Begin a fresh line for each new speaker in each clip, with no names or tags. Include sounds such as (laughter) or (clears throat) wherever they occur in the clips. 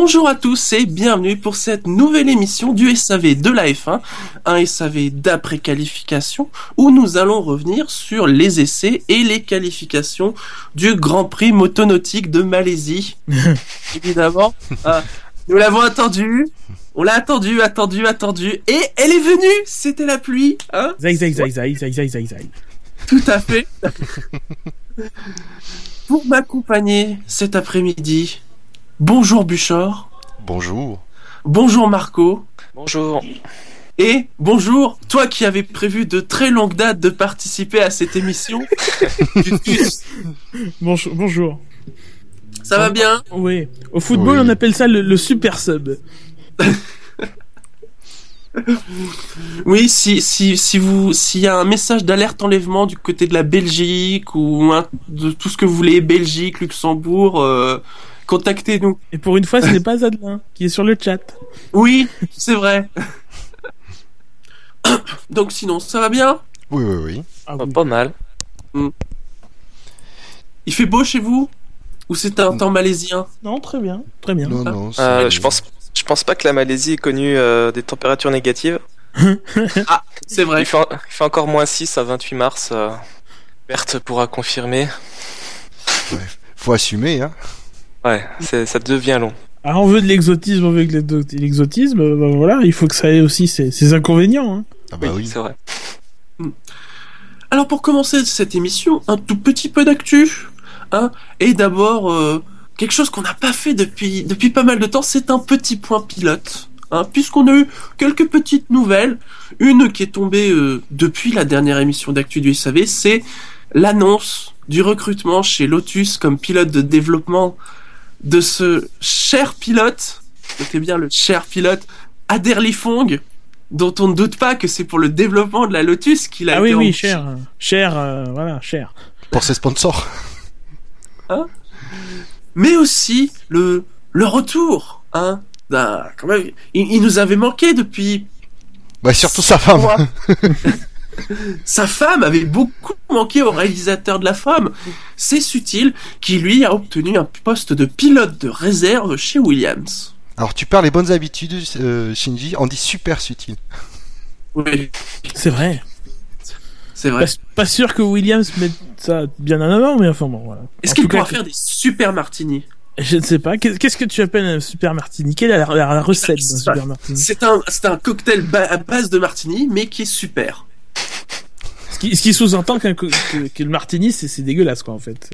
Bonjour à tous et bienvenue pour cette nouvelle émission du SAV de la F1, un SAV d'après qualification où nous allons revenir sur les essais et les qualifications du Grand Prix motonautique de Malaisie. (laughs) Évidemment, euh, nous l'avons attendu, on l'a attendu, attendu, attendu et elle est venue, c'était la pluie, hein?
Zai, zai, zai, zai, zai, zai, zai, zai.
Tout à fait. (laughs) Pour m'accompagner cet après-midi, bonjour Buchor,
Bonjour.
bonjour Marco,
Bonjour.
et bonjour toi qui avais prévu de très longue date de participer à cette émission. (laughs)
Bonjour. bonjour.
Ça va bien?
Oui. Au football,
Oui.
on appelle ça le, le super sub. (laughs)
Oui, si si si vous s'il y a un message d'alerte enlèvement du côté de la Belgique ou un- de tout ce que vous voulez, Belgique, Luxembourg, euh, contactez-nous.
Et pour une fois, ce n'est pas Adelin qui est sur le chat.
Oui, c'est vrai. (coughs) Donc sinon, ça va bien?
Oui, oui, oui.
Ah
Pas-
oui.
Pas mal.
Il fait beau chez vous? Ou c'est un temps malaisien?
Non, très bien. Très bien.
Non, non. c'est-
Euh, je pense, je pense pas que la Malaisie ait connu euh, des températures négatives. (laughs)
C'est
Il
vrai.
fait, il fait encore moins 6 à 28 mars. Euh, Berthe pourra confirmer.
Faut assumer, hein.
Ouais, c'est- ça devient long.
Ah, on veut de l'exotisme, on veut que l'exo- l'exotisme. euh, ben voilà, il faut que ça ait aussi ses, ses inconvénients. Hein.
Ah bah oui.
c'est vrai.
Alors pour commencer cette émission, un tout petit peu d'actu. Hein, et d'abord, euh, quelque chose qu'on n'a pas fait depuis, depuis pas mal de temps, c'est un petit point pilote. Hein, Puisqu'on a eu quelques petites nouvelles. Une qui est tombée euh, depuis la dernière émission d'actu du SAV, c'est l'annonce du recrutement chez Lotus comme pilote de développement de ce cher pilote, notez bien le cher pilote, Aderly Fong, dont on ne doute pas que c'est pour le développement de la Lotus qu'il a
Ah
été
oui, oui, cher. Cher, euh, voilà, cher.
Pour ses sponsors.
mais aussi le le retour hein d'un quand même il, il nous avait manqué depuis
Bah, surtout sa femme. (laughs)
sa femme avait beaucoup manqué au réalisateur de la femme c'est Sutil qui lui a obtenu un poste de pilote de réserve chez Williams
Alors, tu perds les bonnes habitudes, euh, Shinji. On dit super subtil.
oui
C'est vrai.
c'est vrai
Pas, pas sûr que Williams mette ça bien en avant, mais enfin bon, voilà.
est-ce qu'il
cas,
pourra faire des super martinis
Je ne sais pas. Qu'est- Qu'est-ce que tu appelles un super martini? Quelle est la, la- la recette d'un super martini?
c'est un cocktail ba- à base de martini mais qui est super
Ce qui, ce qui sous-entend qu'un que, que le martini, c'est dégueulasse, quoi, en fait.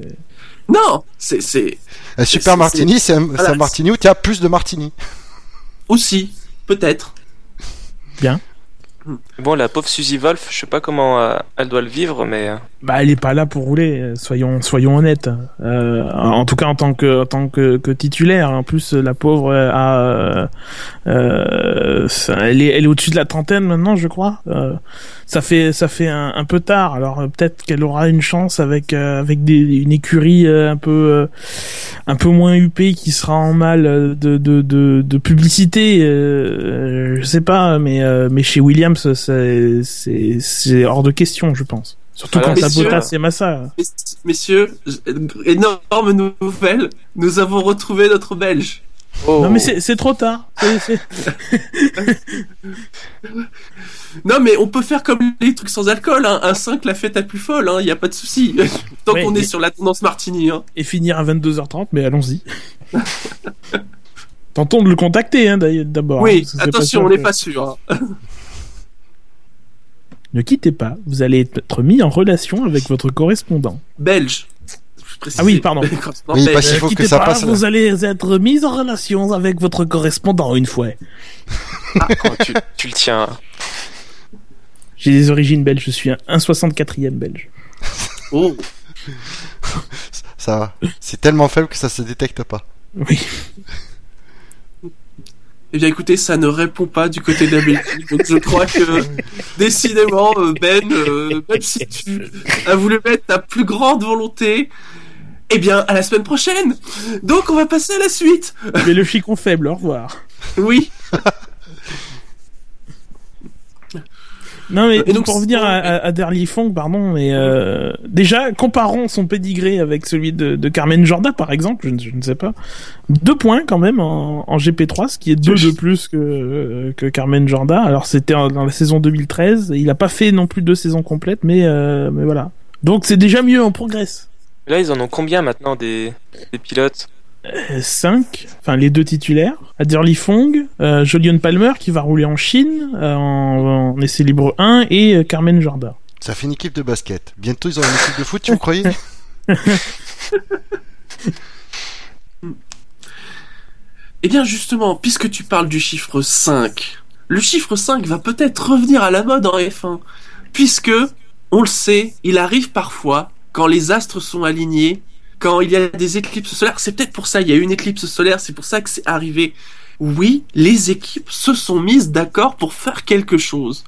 Non c'est c'est
Un super martini, c'est un,
voilà.
c'est un martini où tu as plus de martini.
aussi peut-être
Bon, la pauvre Suzy Wolf, je sais pas comment euh, elle doit le vivre, mais euh,
Bah, elle est pas là pour rouler. euh, Soyons, soyons honnêtes. Euh, en tout cas, en tant que, en tant que, que titulaire. En plus, la pauvre euh, a, euh, elle est, elle est au-dessus de la trentaine maintenant, je crois. Euh, ça fait, ça fait un, peu tard. Alors peut-être qu'elle aura une chance avec, avec des, une écurie un peu, un peu moins huppée qui sera en mal de, de, de, de publicité. Je sais pas, mais, mais chez Williams, c'est hors de question, je pense. Surtout
Voilà,
quand
messieurs.
Bottas et Massa.
Mess- Messieurs, énorme nouvelle, nous avons retrouvé notre Belge.
oh,
Non mais c'est c'est trop tard. C'est- c'est- (laughs)
Non mais on peut faire comme les trucs sans alcool, hein. un 5 la fête la plus folle, il n'y a pas de souci. (laughs) Tant
Ouais,
qu'on est sur la tendance Martini. Hein.
Et finir à 22h30, mais allons-y. (laughs) Tentons de le contacter hein, d'ailleurs, d'abord.
oui,
hein, c'est
attention,
sûr
on n'est pas sûr.
Ne quittez pas, vous allez être mis en relation avec votre correspondant.
Belge.
Ah oui, pardon. (laughs)
Oui, parce qu'il
Ne
faut que
quittez
ça
pas,
passe.
vous allez être mis en relation avec votre correspondant une fois.
oh, tu, tu le tiens.
J'ai des origines belges, je suis un 1,64e belge.
Oh.
Ça va. C'est tellement faible que ça se détecte pas.
Oui.
Eh bien écoutez, ça ne répond pas du côté Belgique, donc je crois que décidément, euh, Ben, euh, même si tu as voulu mettre ta plus grande volonté, eh bien à la semaine prochaine. Donc on va passer à la suite.
Mais le chicon faible, au revoir.
Oui
Non mais
Et donc,
pour revenir à, à, Derly Fong, pardon, mais euh, déjà comparons son pédigré avec celui de, de Carmen Jorda par exemple, je, ne- je ne sais pas, deux points quand même en, en GP3, ce qui est deux de plus que que Carmen Jorda. Alors c'était dans la saison 2013, il a pas fait non plus deux saisons complètes, mais euh, mais voilà. Donc c'est déjà mieux, on progresse.
Là, ils en ont combien maintenant des, des pilotes?
5, enfin les deux titulaires, Adderley Fong, euh, Jolion Palmer qui va rouler en Chine euh, en, en essai libre 1 et euh, Carmen Jorda.
Ça fait une équipe de basket. Bientôt, ils auront une équipe de foot, tu me croyais? (laughs)
Eh bien justement, puisque tu parles du chiffre 5, le chiffre 5 va peut-être revenir à la mode en F1, puisque, on le sait, il arrive parfois, quand les astres sont alignés, quand il y a des éclipses solaires, c'est peut-être pour ça, il y a une éclipse solaire, c'est pour ça que c'est arrivé. Oui, les équipes se sont mises d'accord pour faire quelque chose.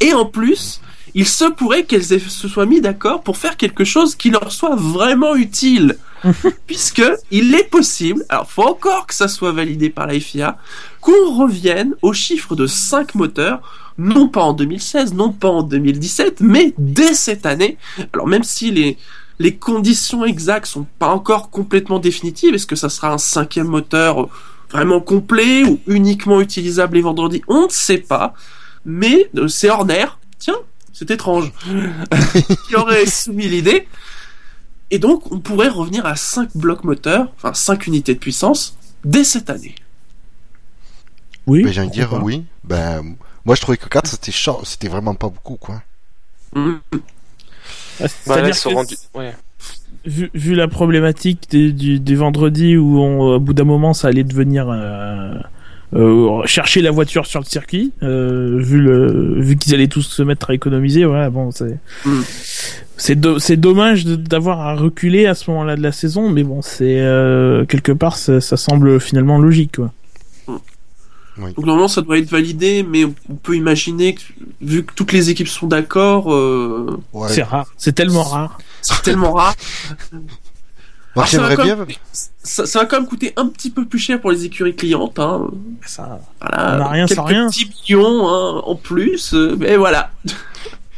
Et en plus, il se pourrait qu'elles se soient mis d'accord pour faire quelque chose qui leur soit vraiment utile. (laughs) Puisque il est possible, alors faut encore que ça soit validé par la FIA, qu'on revienne au chiffre de 5 moteurs, non pas en 2016, non pas en 2017, mais dès cette année. Alors même si les, les conditions exactes sont pas encore complètement définitives, est-ce que ça sera un cinquième moteur vraiment complet ou uniquement utilisable les vendredis? On ne sait pas. Mais euh, c'est Horner, tiens, c'est étrange, (laughs) qui aurait soumis l'idée? Et donc, on pourrait revenir à 5 blocs moteurs, enfin 5 unités de puissance, dès cette année.
Oui.
Ben, J'ai envie de dire
pas.
oui. Ben, moi, je trouvais que 4, c'était c'était vraiment pas beaucoup, quoi.
Mhm.
Ah,
Bah, là,
que.
Ouais.
vu, vu la problématique des, du, des vendredis où on, au bout d'un moment ça allait devenir euh, euh, chercher la voiture sur le circuit, euh, vu le vu qu'ils allaient tous se mettre à économiser, voilà bon c'est
Mm.
c'est do- c'est dommage d'avoir à reculer à ce moment-là de la saison, mais bon c'est euh, quelque part ça, ça semble finalement logique quoi.
Donc normalement, ça doit être validé, mais on peut imaginer que, vu que toutes les équipes sont d'accord, euh,
Ouais.
C'est rare, c'est tellement rare.
c'est tellement rare. (laughs)
Moi,
Alors, ça va quand
bien.
même- Ça, ça va quand même coûter un petit peu plus cher pour les écuries clientes. Hein.
Ça,
Voilà,
On rien sans rien.
petits millions hein, en plus, euh, mais voilà.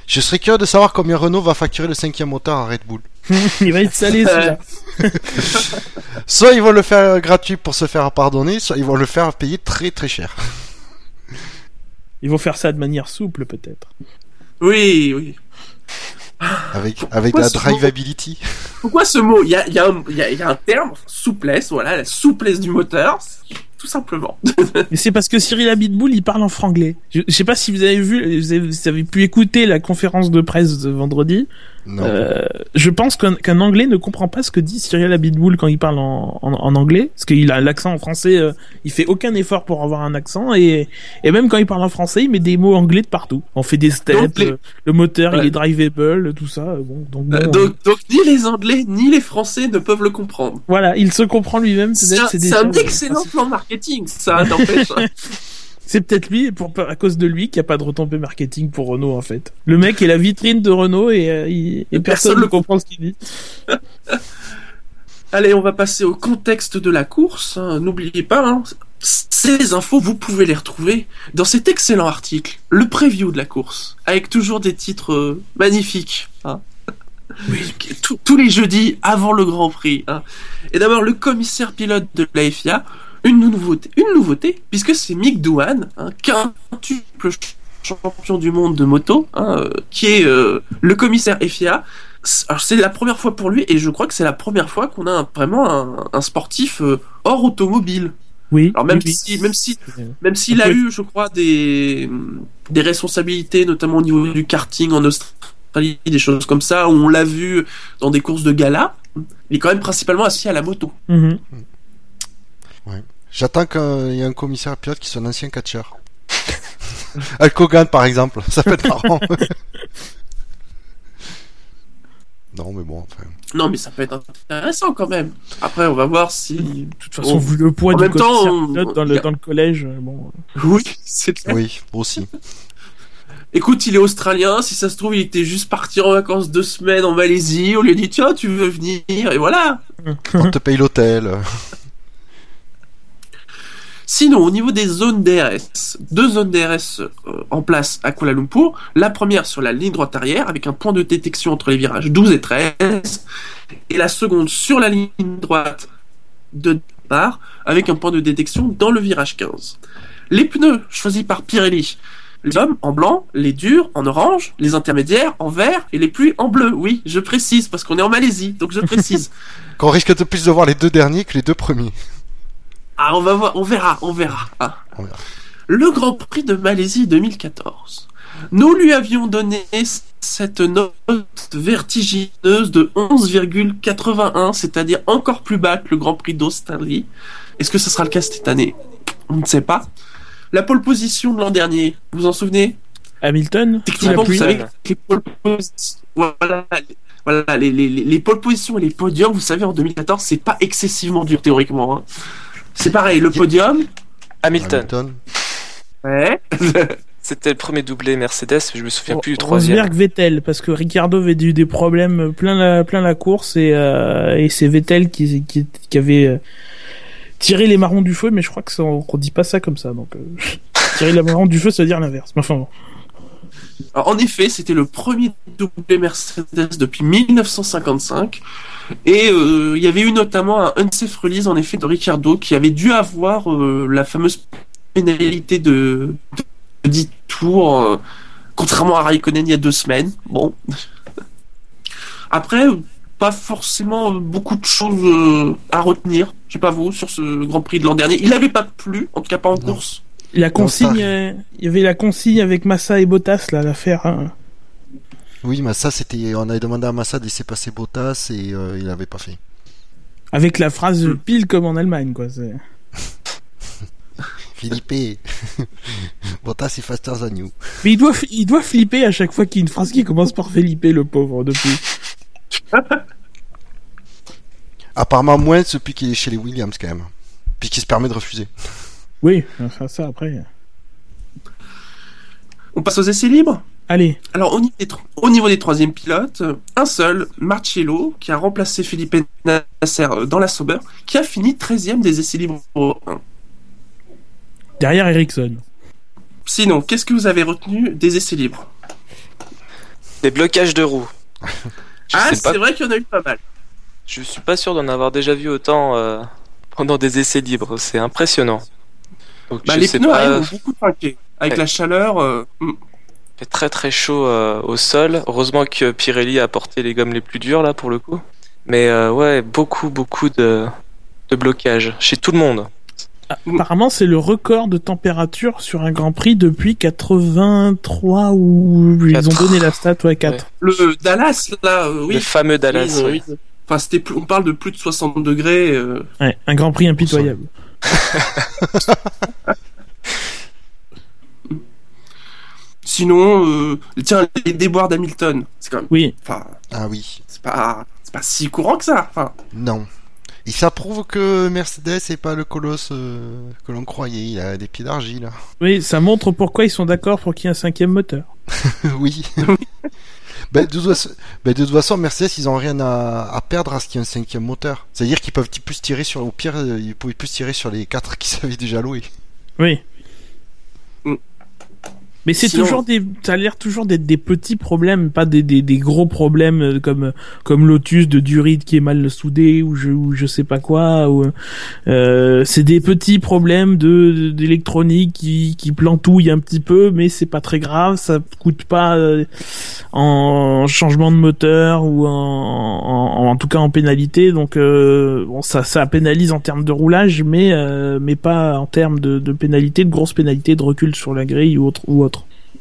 Je serais curieux de savoir combien Renault va facturer le cinquième moteur à Red Bull.
Il va être salé celui-là. (laughs)
Soit ils vont le faire gratuit pour se faire pardonner, soit ils vont le faire payer très très cher.
Ils vont faire ça de manière souple peut-être.
Oui, oui.
Avec, avec
Pourquoi
la drivability.
Pourquoi ce mot? Il y a, y, a y a un terme, souplesse, voilà, la souplesse du moteur, tout simplement. (laughs)
Mais c'est parce que Cyril Abitboul, il parle en franglais. Je, je sais pas si vous avez vu, vous avez, vous avez pu écouter la conférence de presse de vendredi.
Non.
Euh, je pense qu'un qu'un anglais ne comprend pas ce que dit Cyril Abitboul quand il parle en, en, en anglais, parce qu'il a l'accent en français. euh, il fait aucun effort pour avoir un accent et, et même quand il parle en français, il met des mots anglais de partout. On fait des steps,
Donc, les-
euh, le moteur il est drivable, tout ça. euh, Bon, donc, bon,
Euh, donc, donc ni les Anglais ni les Français ne peuvent le comprendre.
voilà, il se comprend lui-même.
C'est un, un excellent plan marketing, ça n'empêche. (laughs)
C'est peut-être lui, pour, à cause de lui, qu'il n'y a pas de retombée marketing pour Renault, en fait. Le mec est la vitrine de Renault et, euh, il- et
Et
personne
personne
ne comprend ce qu'il dit. (laughs)
Allez, on va passer au contexte de la course. hein. N'oubliez pas, hein, ces infos, vous pouvez les retrouver dans cet excellent article, le preview de la course, avec toujours des titres euh, magnifiques. hein. (laughs) Tous- Tous les jeudis avant le Grand Prix. hein. Et d'abord, le commissaire pilote de la FIA, une nouveauté, une nouveauté puisque c'est Mick Doohan, un quintuple champion du monde de moto, hein, euh, qui est euh, le commissaire FIA. C'est- la première fois pour lui et je crois que c'est la première fois qu'on a un- vraiment un, un sportif euh, hors automobile.
Oui.
Alors même
oui, oui.
si même si même s'il a eu, je crois, des des responsabilités, notamment au niveau du karting en Australie, des choses comme ça, où on l'a vu dans des courses de gala, il est quand même principalement assis à la moto.
Mhm.
J'attends qu'il y ait un commissaire pilote qui soit un ancien catcheur. (laughs) Hulk Hogan, par exemple. Ça peut être marrant. (laughs) non, mais bon, enfin.
Non, mais ça peut être intéressant quand même. Après, on va voir si.
De toute façon, vu le poids
En
du
même temps, on-
pilote dans, le,
a-
dans le collège, euh, bon.
Oui, c'est clair.
Oui, aussi. (laughs)
Écoute, il est australien. Si ça se trouve, il était juste parti en vacances deux semaines en Malaisie. On lui a dit tiens, tu veux venir? Et voilà.
On te paye l'hôtel.
Sinon, au niveau des zones DRS, deux zones DRS euh, en place à Kuala Lumpur. La première sur la ligne droite arrière avec un point de détection entre les virages 12 et 13. Et la seconde sur la ligne droite de départ avec un point de détection dans le virage 15. Les pneus choisis par Pirelli. Les hommes en blanc, les durs en orange, les intermédiaires en vert et les pluies en bleu. Oui, je précise parce qu'on est en Malaisie, donc je précise. (laughs)
Qu'on risque de plus de voir les deux derniers que les deux premiers.
Ah, on va voir, on verra, on verra. Ah.
On verra.
Le Grand Prix de Malaisie 2014. Nous lui avions donné cette note vertigineuse de 11,81, c'est-à-dire encore plus bas que le Grand Prix d'Australie. Est-ce que ce sera le cas cette année? On ne sait pas. La pole position de l'an dernier, vous vous en souvenez?
Hamilton?
Techniquement, vous savez que les pole positions, voilà, les- voilà, les, les, les, les pole positions et les podiums, vous savez, en 2014, c'est pas excessivement dur théoriquement. hein. C'est pareil, le podium,
Hamilton.
Hamilton.
ouais. (laughs)
C'était le premier doublé Mercedes, je me souviens plus du troisième.
Rosberg Vettel parce que Ricardo avait eu des problèmes plein la plein la course et euh, et c'est Vettel qui qui, qui avait euh, tiré les marrons du feu mais je crois que ça, on, on dit pas ça comme ça donc euh, (laughs) tirer les marrons du feu ça veut dire l'inverse mais enfin bon.
Alors, en effet, c'était le premier doublé Mercedes depuis 1955. Et euh, il y avait eu notamment un unsafe release en effet de Ricciardo qui avait dû avoir euh, la fameuse pénalité de, de 10 tours, euh, contrairement à Raikkonen il y a deux semaines. Bon. Après, pas forcément beaucoup de choses à retenir, je sais pas vous, sur ce Grand Prix de l'an dernier. Il n'avait pas plu, en tout cas pas en
Non.
course.
La consigne euh, il y avait la consigne avec Massa et Bottas là l'affaire hein.
Oui, mais ça, c'était. On avait demandé à Massa de laisser passer Bottas et euh, il avait pas fait.
avec la phrase
Hmm.
pile comme en Allemagne quoi c'est (laughs)
Philippe, (laughs) Bottas est faster than you.
mais il doit il doit flipper à chaque fois qu'il y a une phrase qui commence par Felipe le pauvre depuis
Apparemment moins depuis qu'il est chez les Williams quand même. Puis qu'il se permet de refuser.
Oui enfin ça après
On passe aux essais libres
allez
Alors, au niveau, des, tro- au niveau des troisième pilotes, un seul, Marcello, qui a remplacé Philippe Nasser dans la Sauber, qui a fini 13e des essais libres 1.
derrière Ericsson
Sinon, qu'est-ce que vous avez retenu des essais libres?
Des blocages de roues. (laughs)
Ah, c'est vrai qu'il y en a eu pas mal.
Je suis pas sûr d'en avoir déjà vu autant euh, pendant des essais libres. C'est impressionnant. Donc,
Bah, les pneus
pas,
arrivent ont beaucoup trinqué. Avec
Ouais.
la chaleur, euh, hmm.
il fait très très chaud euh, au sol. Heureusement que Pirelli a porté les gommes les plus dures là pour le coup. Mais euh, ouais, beaucoup beaucoup de, de blocages chez tout le monde.
Apparemment, c'est le record de température sur un Grand Prix depuis 83 ou ils ont donné la stat ouais 4.
le Dallas, là, euh, oui.
Le fameux Dallas.
Oui,
ouais.
oui. Enfin, c'était plus- on parle de plus de 60 degrés. euh,
Ouais, un Grand Prix impitoyable. (laughs)
Sinon, euh, tiens, les déboires d'Hamilton, c'est quand même,
Oui,
enfin,
Ah oui.
c'est pas, c'est pas si courant que ça. Enfin,
Non. Et ça prouve que Mercedes est pas le colosse euh, que l'on croyait. Il a des pieds d'argile.
oui, ça montre pourquoi ils sont d'accord pour qu'il y ait un cinquième moteur. (laughs)
oui. (laughs) Ben, de, toute façon, ben, façon, Mercedes, ils ont rien à, perdre à ce qu'il y ait un cinquième moteur. C'est-à-dire qu'ils peuvent plus tirer sur, au pire, euh, ils pouvaient plus tirer sur les quatre (laughs) qui savaient déjà louer.
Oui. Mais c'est
Sinon-
toujours des, ça a l'air toujours d'être des petits problèmes, pas des, des, des gros problèmes euh, comme comme Lotus de Durite qui est mal soudé ou je ou je sais pas quoi. Ou euh, c'est des petits problèmes de d'électronique qui qui plantouillent un petit peu, mais c'est pas très grave, ça coûte pas euh, en changement de moteur ou en, en, en tout cas en pénalité. Donc euh, bon, ça ça pénalise en termes de roulage, mais euh, mais pas en termes de, de pénalité, de grosses pénalités, de recul sur la grille ou autre ou autre.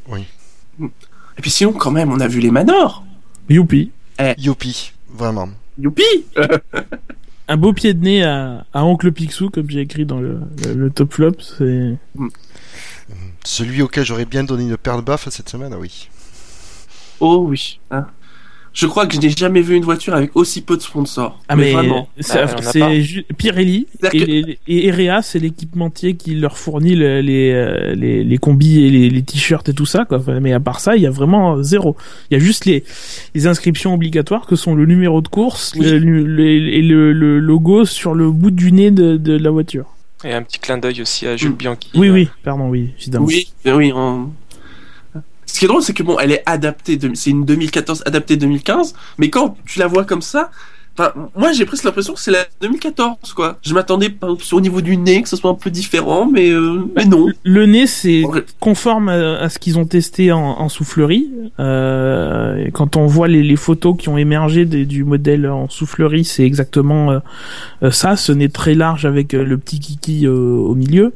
Et puis sinon, quand même, on a vu les Manors.
Youpi.
Youpi, vraiment.
Youpi (laughs)
Un beau pied de nez à, à Oncle Picsou, comme j'ai écrit dans le, le, le top flop. C'est
Celui auquel j'aurais bien donné une paire de baffes cette semaine, ah oui.
Oh oui. hein. Je crois que je n'ai jamais vu une voiture avec aussi peu de sponsors.
ah mais,
vraiment.
c'est
Ah,
ju- Pirelli et, les- et Erea, c'est l'équipementier qui leur fournit le- les, euh, les les combis et les, les t-shirts et tout ça quoi. Mais à part ça, il y a vraiment zéro. Il y a juste les les inscriptions obligatoires que sont le numéro de course
Oui.
le- le- le- et le, le logo sur le bout du nez de, de la voiture.
Et un petit clin d'œil aussi à Jules
Mm.
Bianchi.
Oui,
euh,
oui, pardon, oui, évidemment.
Oui, oui. on- Ce qui est drôle, c'est que bon, elle est adaptée, c'est une 2014 adaptée 2015, mais quand tu la vois comme ça, enfin, moi j'ai presque l'impression que c'est la 2014, quoi. Je m'attendais au niveau du nez que ce soit un peu différent, mais, euh, mais non.
Le nez, c'est conforme à, à ce qu'ils ont testé en, en soufflerie. Euh, quand on voit les, les photos qui ont émergé des- du modèle en soufflerie, c'est exactement euh, euh, ça, ce nez très large avec euh, le petit kiki au milieu.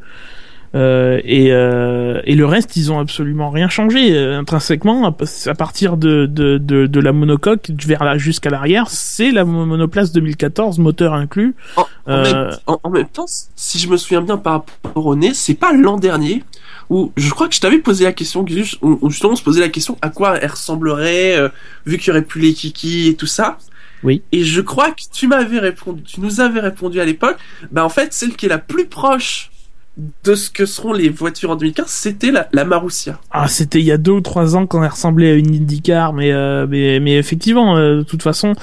Euh, et, euh, et le reste, ils ont absolument rien changé euh, intrinsèquement. À, partir de, de, de, de la monocoque vers là jusqu'à l'arrière, c'est la mo- monoplace 2014, moteur inclus.
En, en
Euh,
même, en- en même temps, si je me souviens bien par rapport au nez, c'est pas l'an dernier où je crois que je t'avais posé la question, où, où justement on se posait la question à quoi elle ressemblerait, euh, vu qu'il y aurait plus les kikis et tout ça.
Oui.
Et je crois que tu m'avais répondu, tu nous avais répondu à l'époque, bah en fait celle qui est la plus proche de ce que seront les voitures en 2015, c'était la, la Marussia.
Ah, c'était il y a deux ou trois ans quand elle ressemblait à une IndyCar, mais euh, mais, mais effectivement, euh, de toute façon,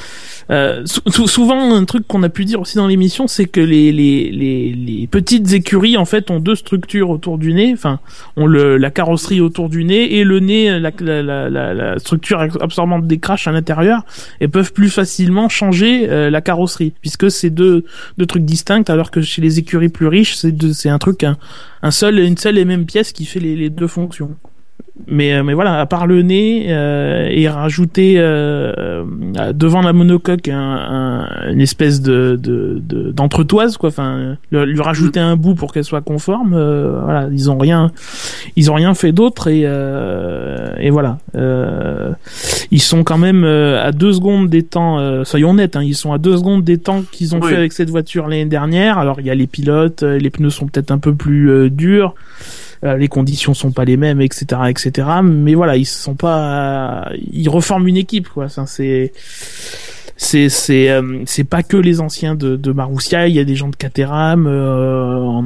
euh, sou- sou- souvent un truc qu'on a pu dire aussi dans l'émission, c'est que les, les les les petites écuries en fait ont deux structures autour du nez, enfin, ont le la carrosserie autour du nez et le nez, la la la, la, structure absorbante des crashs à l'intérieur, et peuvent plus facilement changer euh, la carrosserie, puisque c'est deux deux trucs distincts, alors que chez les écuries plus riches, c'est c'est un truc un, seul une seule et même pièce qui fait les deux fonctions. Mais euh, mais voilà, à part le nez euh, et rajouter euh, euh, devant la monocoque un, un- une espèce de de- de- d'entretoise quoi, enfin lui rajouter un bout pour qu'elle soit conforme. euh, voilà, ils ont rien ils ont rien fait d'autre et euh, et voilà. Euh, ils sont quand même à deux secondes des temps. euh, soyons honnêtes, hein, ils sont à deux secondes des temps qu'ils ont
Oui.
fait avec cette voiture l'année dernière. Alors il y a les pilotes, les pneus sont peut-être un peu plus euh, durs. Euh, les conditions sont pas les mêmes, etc., etc. Mais voilà, ils sont pas, ils reforment une équipe, quoi. Ça, c'est, c'est, c'est, euh, c'est pas que les anciens de, de Marussia. Il y a des gens de Caterham. euh,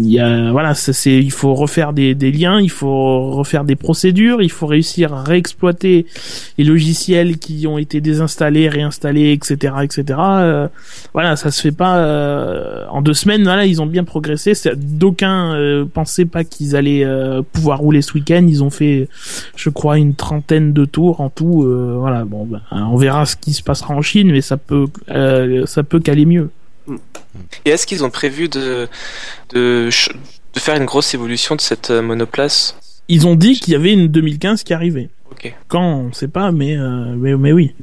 il y a, voilà, c'est, il faut refaire des, des liens, il faut refaire des procédures, il faut réussir à réexploiter les logiciels qui ont été désinstallés, réinstallés, etc., etc. Euh, voilà, ça se fait pas euh, en deux semaines. Voilà, ils ont bien progressé. D'aucuns euh, pensaient pas qu'ils allaient euh, pouvoir rouler ce week-end. Ils ont fait, je crois, une trentaine de tours en tout. voilà, bon, ben, on verra ce qui se passera en Chine, mais ça peut, euh, ça peut qu'aller mieux.
Et est-ce qu'ils ont prévu de, de, de faire une grosse évolution de cette euh, monoplace?
Ils ont dit qu'il y avait une 2015 qui arrivait. Quand, on sait pas, mais euh, mais, mais oui.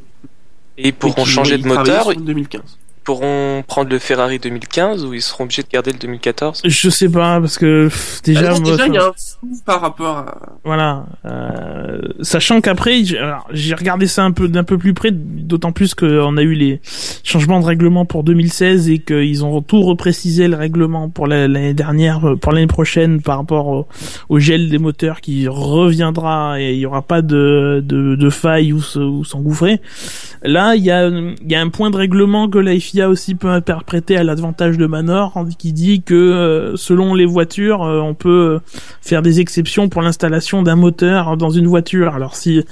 Et ils pourront changer de moteur
sur une 2015.
Pourront prendre le Ferrari 2015 ou ils seront obligés de garder le 2014
Je sais pas parce que pff, déjà,
il y
ça-
a un flou par rapport à.
Voilà, euh, sachant qu'après j'ai regardé ça un peu d'un peu plus près, d'autant plus qu'on a eu les changements de règlement pour 2016 et qu'ils ont tout reprécisé le règlement pour la- l'année dernière, euh, pour l'année prochaine par rapport au, au gel des moteurs qui reviendra et il y aura pas de de, de faille ou, se- ou s'engouffrer. Là, il y a il y a un point de règlement que la FIA aussi peut interpréter à l'avantage de Manor qui dit que euh, selon les voitures, euh, on peut faire des exceptions pour l'installation d'un moteur dans une voiture. Alors si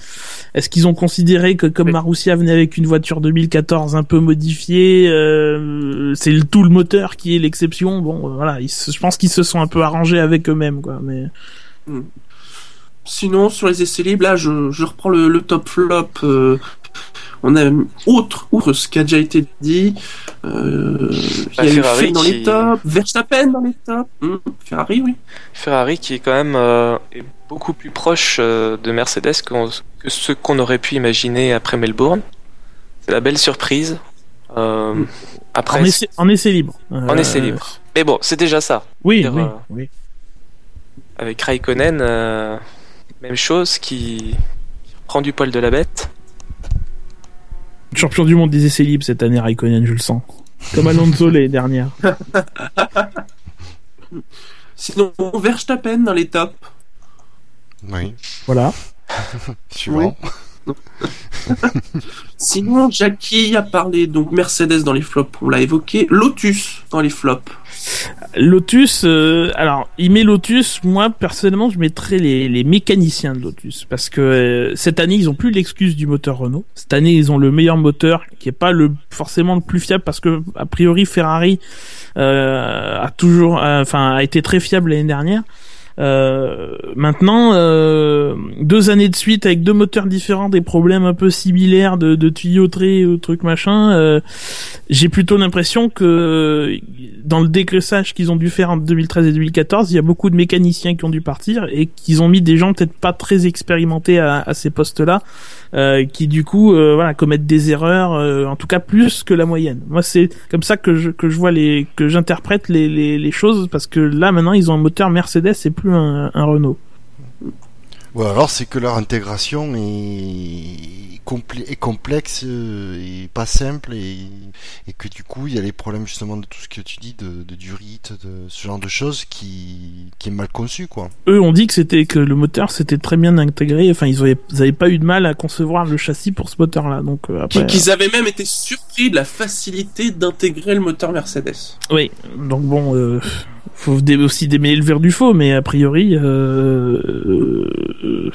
est-ce qu'ils ont considéré que comme. Marussia venait avec une voiture 2014 un peu modifiée, euh, c'est le tout le moteur qui est l'exception. Bon, euh, voilà, ils je pense qu'ils se sont un peu arrangés avec eux-mêmes, quoi. Mais
Sinon, sur les essais libres, là, je, je reprends le, le top flop. euh, on a autre, outre ce qui a déjà été dit. Euh, il
Bah,
y a eu
Ferrari
dans
qui-
les tops, Verstappen dans les tops, hum, Ferrari, oui.
Ferrari qui est quand même euh, est beaucoup plus proche euh, de Mercedes que ce qu'on aurait pu imaginer après Melbourne. C'est la belle surprise. Euh, après,
en essai, en essai libre.
en essai libre. Mais bon, c'est déjà ça.
Oui, oui,
euh,
oui.
Avec Raikkonen, euh, même chose qui qui prend du poil de la bête.
Champion du monde des essais libres cette année, Raikkonen, je le sens. Comme Alonso (laughs) l'année dernière.
Sinon, Verstappen dans les tops.
Oui.
Voilà. (laughs)
Suivant. (laughs)
Sinon, Jackie a parlé donc Mercedes dans les flops, on l'a évoqué. Lotus dans les flops.
Lotus, euh, alors il met Lotus. Moi personnellement, je mettrais les, mécaniciens de Lotus parce que euh, cette année ils ont plus l'excuse du moteur Renault. Cette année ils ont le meilleur moteur qui est pas le forcément le plus fiable parce que a priori Ferrari euh, a toujours, enfin a été très fiable l'année dernière. Euh, maintenant, euh, deux années de suite avec deux moteurs différents, des problèmes un peu similaires de, de tuyauterie ou truc machin, euh, j'ai plutôt l'impression que dans le dégraissage qu'ils ont dû faire en 2013 et 2014, il y a beaucoup de mécaniciens qui ont dû partir et qu'ils ont mis des gens peut-être pas très expérimentés à ces postes-là. Euh, qui du coup euh, voilà commettent des erreurs euh, en tout cas plus que la moyenne. Moi c'est comme ça que je que je vois les que j'interprète les, les, choses parce que là maintenant ils ont un moteur Mercedes et plus un Renault
ou alors c'est que leur intégration est, compl est complexe euh, et pas simple et, et, que du coup il y a les problèmes justement de tout ce que tu dis de, de durite, de ce genre de choses qui, qui est mal conçu quoi.
Eux ont dit que c'était que le moteur s'était très bien intégré, enfin ils avaient, ils avaient pas eu de mal à concevoir le châssis pour ce moteur là donc euh, après.
Qu'ils avaient même été surpris de la facilité d'intégrer le moteur Mercedes.
Oui donc bon. Euh faut aussi démêler le verre du faux, mais a priori, euh, euh,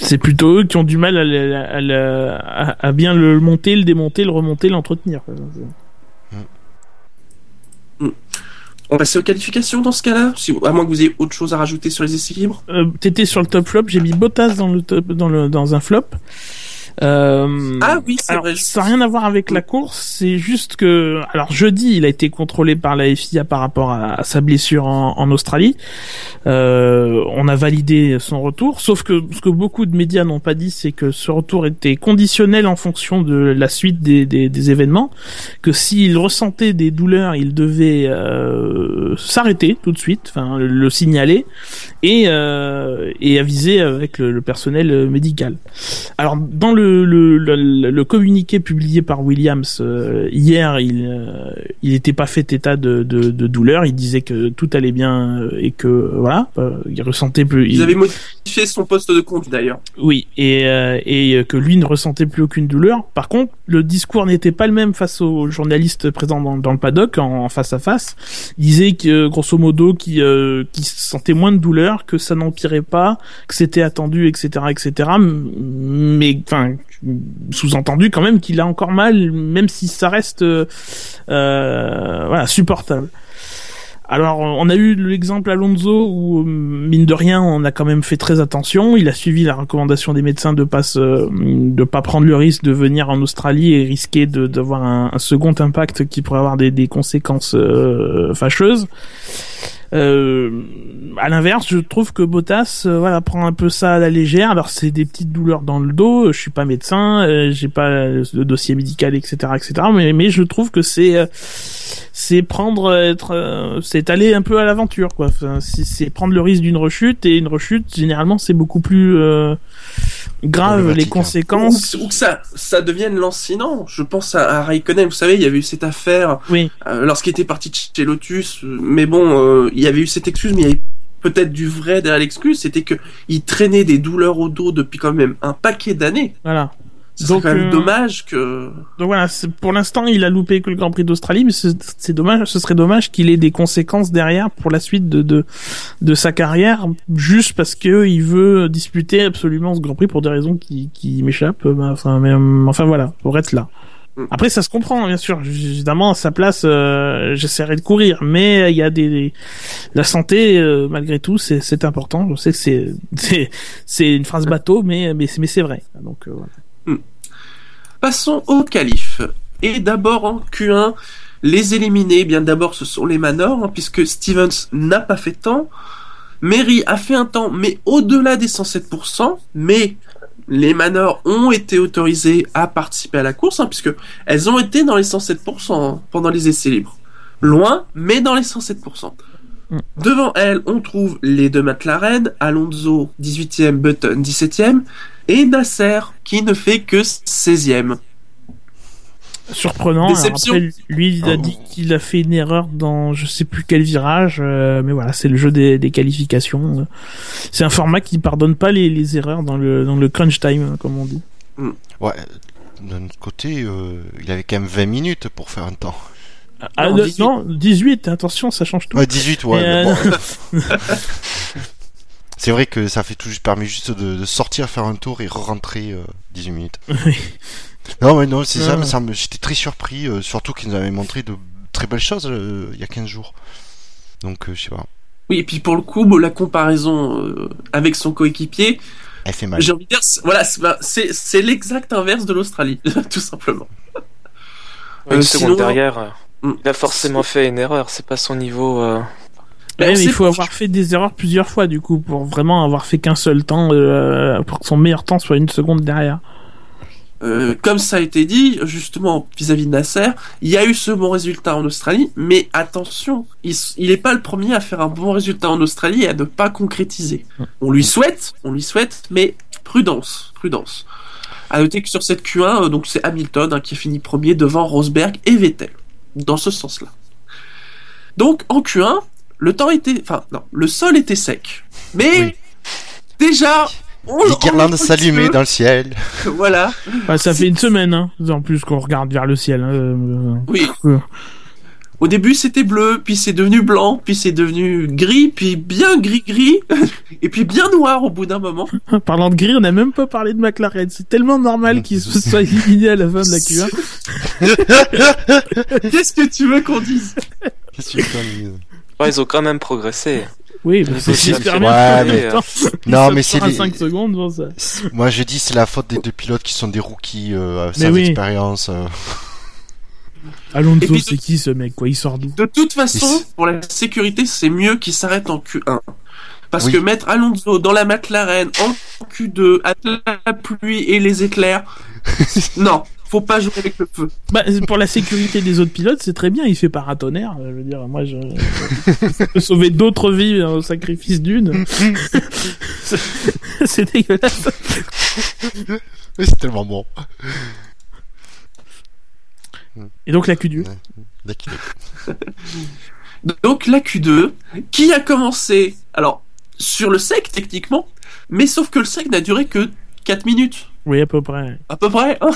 c'est plutôt eux qui ont du mal à, à, à, à, bien le monter, le démonter, le remonter, l'entretenir.
Mm. On passe aux qualifications dans ce cas-là, si, à moins que vous ayez autre chose à rajouter sur les essais libres?
Euh, T'étais sur le top flop, j'ai mis Bottas dans le top, dans le dans un flop. Euh,
ah oui, c'est vrai.
Ça n'a rien à voir avec la course, c'est juste que, alors jeudi, il a été contrôlé par la FIA par rapport à, à sa blessure en, en Australie. Euh, on a validé son retour, sauf que ce que beaucoup de médias n'ont pas dit, c'est que ce retour était conditionnel en fonction de la suite des, des, des événements, que s'il ressentait des douleurs, il devait euh, s'arrêter tout de suite, enfin le, le signaler et, euh, et aviser avec le, le personnel médical. Alors dans le le, le, le, communiqué publié par Williams euh, hier, il euh, il n'était pas fait état de, de, de, douleur. Il disait que tout allait bien euh, et que voilà, il ressentait plus.
Ils il... avaient modifié son poste de compte d'ailleurs.
Oui, et et que lui ne ressentait plus aucune douleur. Par contre, le discours n'était pas le même face aux journalistes présents dans, dans le paddock en, en, face à face. Il disait que grosso modo qui qui sentait moins de douleur, que ça n'empirait pas, que c'était attendu, etc., etc. Mais enfin sous-entendu quand même qu'il a encore mal, même si ça reste euh, voilà supportable. Alors, on a eu l'exemple Alonso où, mine de rien, on a quand même fait très attention. Il a suivi la recommandation des médecins de pas de pas prendre le risque de venir en Australie et risquer d'avoir un, second impact qui pourrait avoir des, des conséquences euh, fâcheuses. Euh, à l'inverse, je trouve que Bottas, euh, voilà, prend un peu ça à la légère. Alors c'est des petites douleurs dans le dos. Je suis pas médecin, euh, j'ai pas le dossier médical, etc., etc. Mais, je trouve que c'est euh, c'est prendre être, c'est aller un peu à l'aventure, quoi. C'est prendre le risque d'une rechute et une rechute généralement c'est beaucoup plus grave les conséquences.
Ou, ou, que ça, ça devienne lancinant. Je pense à, à Raikkonen. Vous savez, il y avait eu cette affaire
oui.
euh, lorsqu'il était parti de chez Lotus. Mais bon, euh, il y avait eu cette excuse, mais il y avait peut-être du vrai derrière l'excuse. C'était que il traînait des douleurs au dos depuis quand même un paquet d'années.
Voilà.
Quand même euh... dommage que.
Donc voilà, pour l'instant, il a loupé que le Grand Prix d'Australie, mais c'est dommage. Ce serait dommage qu'il ait des conséquences derrière pour la suite de de, de sa carrière, juste parce que il veut disputer absolument ce Grand Prix pour des raisons qui qui m'échappent. Enfin, mais enfin voilà, pour être là. Après, ça se comprend, bien sûr. Évidemment, à sa place, euh, j'essaierai de courir, mais il y a des, des... la santé, euh, malgré tout, c'est important. Je sais que c'est (laughs) c'est c'est une phrase bateau, mais mais mais c'est vrai. Donc euh, voilà.
Passons au qualif. Et d'abord en Q1, les éliminés, bien d'abord ce sont les Manors, hein, puisque Stevens n'a pas fait temps. Mary a fait un temps, mais au-delà des 107%, mais les Manors ont été autorisés à participer à la course, hein, puisque elles ont été dans les 107% hein, pendant les essais libres. Loin, mais dans les 107%. Devant elles, on trouve les deux McLaren, Alonso 18e, Button 17e, et Nasser qui ne fait que 16e.
Surprenant.
Déception.
Après, lui, il a dit qu'il a fait une erreur dans je sais plus quel virage, euh, mais voilà, c'est le jeu des, des qualifications. C'est un format qui pardonne pas les, les, erreurs dans le dans le crunch time, comme on dit.
Ouais, d'un autre côté, euh, il avait quand même 20 minutes pour faire un temps.
Ah,
Non,
de-
18.
non, 18, attention, ça change tout.
Ouais, 18, ouais.
Euh,
bon. (laughs) (laughs) C'est vrai que ça fait tout juste permis juste de, de sortir, faire un tour et re-rentrer euh, 18 minutes. (laughs)
Oui.
Non, mais non, c'est ça,
Ah.
mais ça me- j'étais très surpris, euh, surtout qu'ils nous avaient montré de très belles choses euh, il y a 15 jours. Donc, euh, je sais pas,
Oui, et puis pour le coup, bon, la comparaison euh, avec son coéquipier,
elle fait mal.
j'ai envie de dire, c'est- voilà, c'est l'exact inverse de l'Australie, (laughs) tout simplement.
Une
Euh,
seconde
sinon-
derrière, il a forcément fait une erreur. C'est pas son niveau.
Ouais, mais il faut avoir fait des erreurs plusieurs fois du coup pour vraiment avoir fait qu'un seul temps euh, pour que son meilleur temps soit une seconde derrière.
Euh, comme ça a été dit, justement, vis-à-vis de Nasser, il y a eu ce bon résultat en Australie, mais attention, il, s- il est pas le premier à faire un bon résultat en Australie et à ne pas concrétiser. On lui souhaite, on lui souhaite, mais prudence, prudence. À noter que sur cette Q1, euh, donc c'est Hamilton hein, qui a fini premier devant Rosberg et Vettel, dans ce sens-là. Donc en Q1, le temps était, enfin non, le sol était sec, mais
Oui.
déjà, on,
Les guirlandes s'allumaient dans le ciel. (laughs)
Voilà.
Enfin, ça fait une semaine hein, en plus qu'on regarde vers le ciel. hein, euh,
Oui.
euh.
Au début, c'était bleu, puis c'est devenu blanc, puis c'est devenu gris, puis bien gris-gris, (laughs) et puis bien noir au bout d'un moment. (laughs)
Parlant de gris, on n'a même pas parlé de McLaren. C'est tellement normal qu'il se soit éliminé à la fin de la Q1.
Qu'est-ce que tu veux qu'on dise?
Qu'est-ce que tu veux qu'on dise?
Ouais, ils ont quand même progressé.
Oui, mais
Ouais,
c'est
ouais,
bien que
mais- Non, mais c'est les-
5 secondes, bon, ça.
Moi, je dis c'est la faute des deux pilotes qui sont des rookies euh, sans
oui.
expérience. euh. (laughs)
Alonso, c'est qui ce mec quoi? Il sort d'où?
De toute façon, pour la sécurité, c'est mieux qu'il s'arrête en Q1. Parce
Oui.
que mettre Alonso dans la McLaren en Q2, avec la pluie et les éclairs, (laughs) non, faut pas jouer avec le feu.
Bah, pour la sécurité des autres pilotes, c'est très bien. Il fait paratonnerre. euh, Je veux dire, moi, je, je peux sauver d'autres vies au sacrifice d'une. (laughs) C'est- dégueulasse.
Mais c'est tellement bon.
Et donc la Q2.
D'accord.
Donc la Q2, qui a commencé, alors, sur le sec techniquement, mais sauf que le sec n'a duré que 4 minutes.
Oui, à peu près.
à peu près. hein.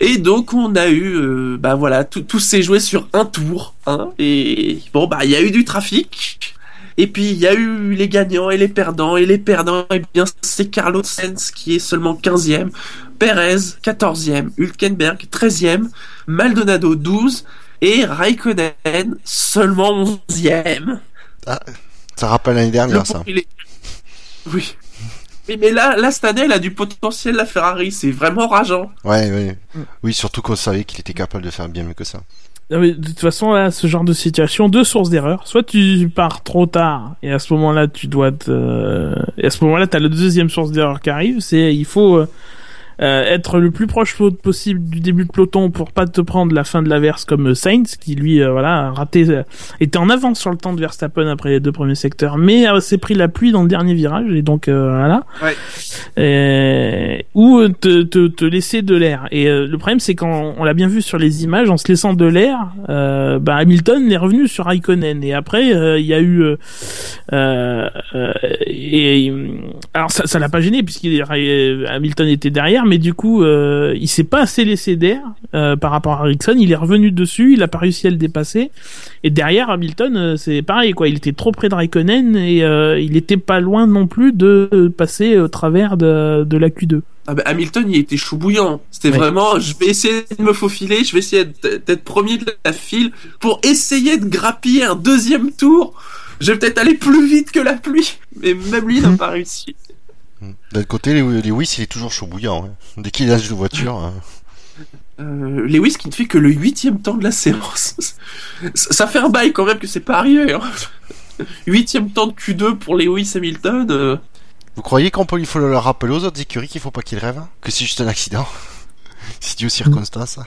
et donc on a eu, euh, bah voilà, tout, tout s'est joué sur un tour. Hein, et bon bah il y a eu du trafic. Et puis il y a eu les gagnants et les perdants. Et les perdants, et bien c'est Carlos Sainz qui est seulement 15e, Perez 14e, Hülkenberg 13e, Maldonado 12 et Raikkonen seulement 11e.
Ça rappelle l'année dernière, ça.
est- Oui. Oui, mais là, là, cette année, elle a du potentiel, la Ferrari. C'est vraiment rageant.
Ouais, ouais. Oui, surtout qu'on savait qu'il était capable de faire bien mieux que ça.
Non, mais de toute façon, là, ce genre de situation, deux sources d'erreur. Soit tu pars trop tard, et à ce moment-là, tu dois te... Et à ce moment-là, t'as la deuxième source d'erreur qui arrive, c'est il faut euh, être le plus proche possible du début de peloton pour pas te prendre la fin de l'averse comme euh, Sainz, qui lui, euh, voilà, a raté, euh, était en avance sur le temps de Verstappen après les deux premiers secteurs, mais s'est pris la pluie dans le dernier virage, et donc voilà.
Ouais.
Et- ou te, te, te laisser de l'air. Et le problème, c'est quand on l'a bien vu sur les images, en se laissant de l'air, bah, Hamilton est revenu sur Raikkonen. Et après, il y a eu, euh, euh, euh, et alors ça, ça l'a pas gêné puisqu'il Hamilton était derrière, mais du coup, euh, il s'est pas assez laissé d'air euh, par rapport à Ericsson. Il est revenu dessus, il a pas réussi à le dépasser. Et derrière Hamilton, euh, c'est pareil quoi. Il était trop près de Raikkonen et il était pas loin non plus de passer au travers de, de la Q2.
Ah bah, Hamilton, il était chou bouillant. C'était
Ouais.
vraiment, je vais essayer de me faufiler, je vais essayer d'être premier de la file pour essayer de grappiller un deuxième tour. Je vais peut-être aller plus vite que la pluie. Mais même lui, n'a pas réussi.
D'un côté, Lewis, il est toujours chaud bouillant. hein. Dès qu'il dans une voiture. hein.
Euh, Lewis qui ne fait que le huitième temps de la séance. (laughs) ça fait un bail quand même que c'est pas arrivé. Hein. (laughs) Huitième temps de Q2 pour Lewis Hamilton. euh,
Vous croyez qu'on peut, il faut le rappeler aux autres écuries qu'il faut pas qu'ils rêvent hein Que c'est juste un accident? (laughs) C'est dû aux circonstances.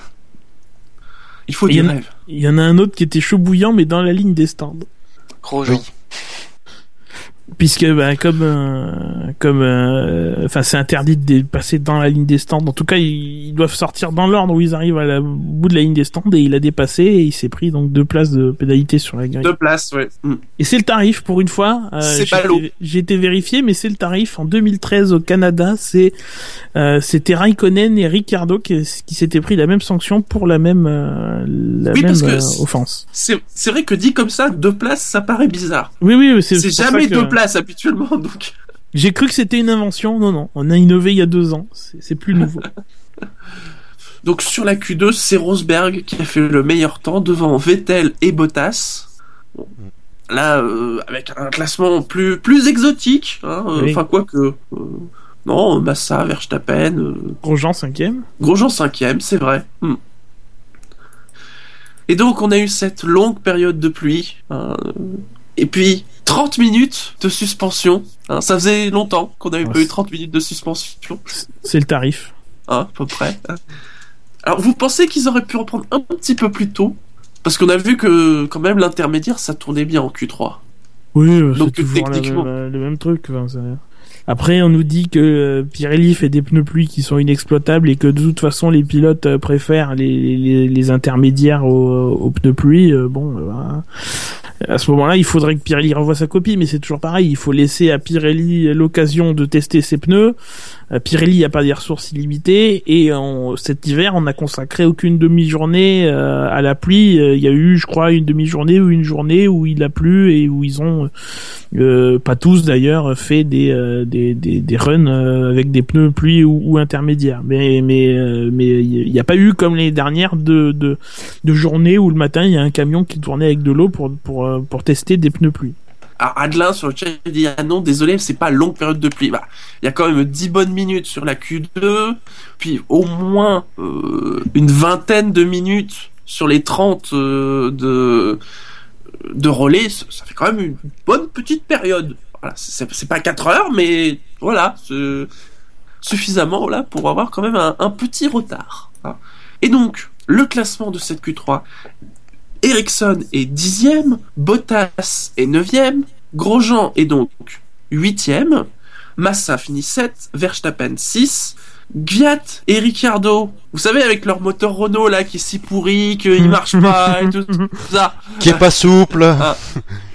il faut
Il y
du
en a-
rêve.
Il y en a un autre qui était chaud bouillant mais dans la ligne des stands.
Grosjean.
Oui.
Puisque bah, comme euh, comme euh, enfin c'est interdit de passer dans la ligne des stands. En tout cas, ils, ils doivent sortir dans l'ordre où ils arrivent à la, au bout de la ligne des stands et il a dépassé et il s'est pris donc deux places de pénalité sur la grille.
Deux places, ouais. Mm.
Et c'est le tarif pour une fois. Euh,
C'est
été- J'ai été vérifié, mais c'est le tarif. En 2013 au Canada, c'est c'était Raikkonen et Ricciardo qui, qui s'étaient pris la même sanction pour la même la
Oui,
même
parce que c'est-
offense.
C'est c'est vrai que dit comme ça, deux places, ça paraît bizarre.
Oui, oui, c'est
jamais
que-
deux places habituellement, donc.
J'ai cru que c'était une invention. Non, non, on a innové il y a deux ans. C'est plus nouveau. (laughs)
Donc sur la Q2, c'est Rosberg qui a fait le meilleur temps devant Vettel et Bottas. Bon. Là, euh, avec un classement plus plus exotique, hein, euh,
Oui.
enfin quoi que euh, non, Massa, Verstappen, euh,
Grosjean cinquième.
Grosjean cinquième, c'est vrai. Hmm. Et donc on a eu cette longue période de pluie, hein, et puis 30 minutes de suspension. hein, ça faisait longtemps qu'on n'avait
Ouais,
pas eu
c'est-
30 minutes de suspension.
C'est le tarif.
hein, à peu près. Alors, vous pensez qu'ils auraient pu reprendre un petit peu plus tôt? Parce qu'on a vu que, quand même, l'intermédiaire, ça tournait bien en Q3.
Oui, euh, c'est toujours
techniquement-
même- le même truc. enfin, Après, on nous dit que euh, Pirelli fait des pneus pluie qui sont inexploitables et que de toute façon, les pilotes euh, préfèrent les, intermédiaires aux, aux pneus pluie. Euh, bon, voilà. à ce moment-là, il faudrait que Pirelli revoie sa copie, mais c'est toujours pareil. Il faut laisser à Pirelli l'occasion de tester ses pneus. Euh, Pirelli n'a pas des ressources illimitées et en, cet hiver, on n'a consacré aucune demi-journée euh, à la pluie. Euh, Il y a eu, je crois, une demi-journée ou une journée où il a plu et où ils ont pas tous d'ailleurs fait des euh, des, des, des runs avec des pneus pluie ou, ou intermédiaires mais mais mais il n'y a pas eu comme les dernières de, de de journées où le matin il y a un camion qui tournait avec de l'eau pour pour pour tester des pneus pluie
Alors, Adelin, sur le chat, il dit Ah non, désolé, c'est pas longue période de pluie. Bah, il y a quand même 10 bonnes minutes sur la Q2, puis au moins euh, une vingtaine de minutes sur les 30 euh, de, de relais. Ça fait quand même une bonne petite période. Voilà, c'est pas 4 heures, mais voilà, suffisamment là pour avoir quand même un, un petit retard. hein. Et donc, le classement de cette Q3, Ericsson est dixième, Bottas est neuvième, Grosjean est donc huitième, Massa finit 7, Verstappen 6, Gviat et Ricciardo, vous savez avec leur moteur Renault là qui est si pourri, qu'il (laughs) marche pas et tout, tout ça,
Qui est pas souple.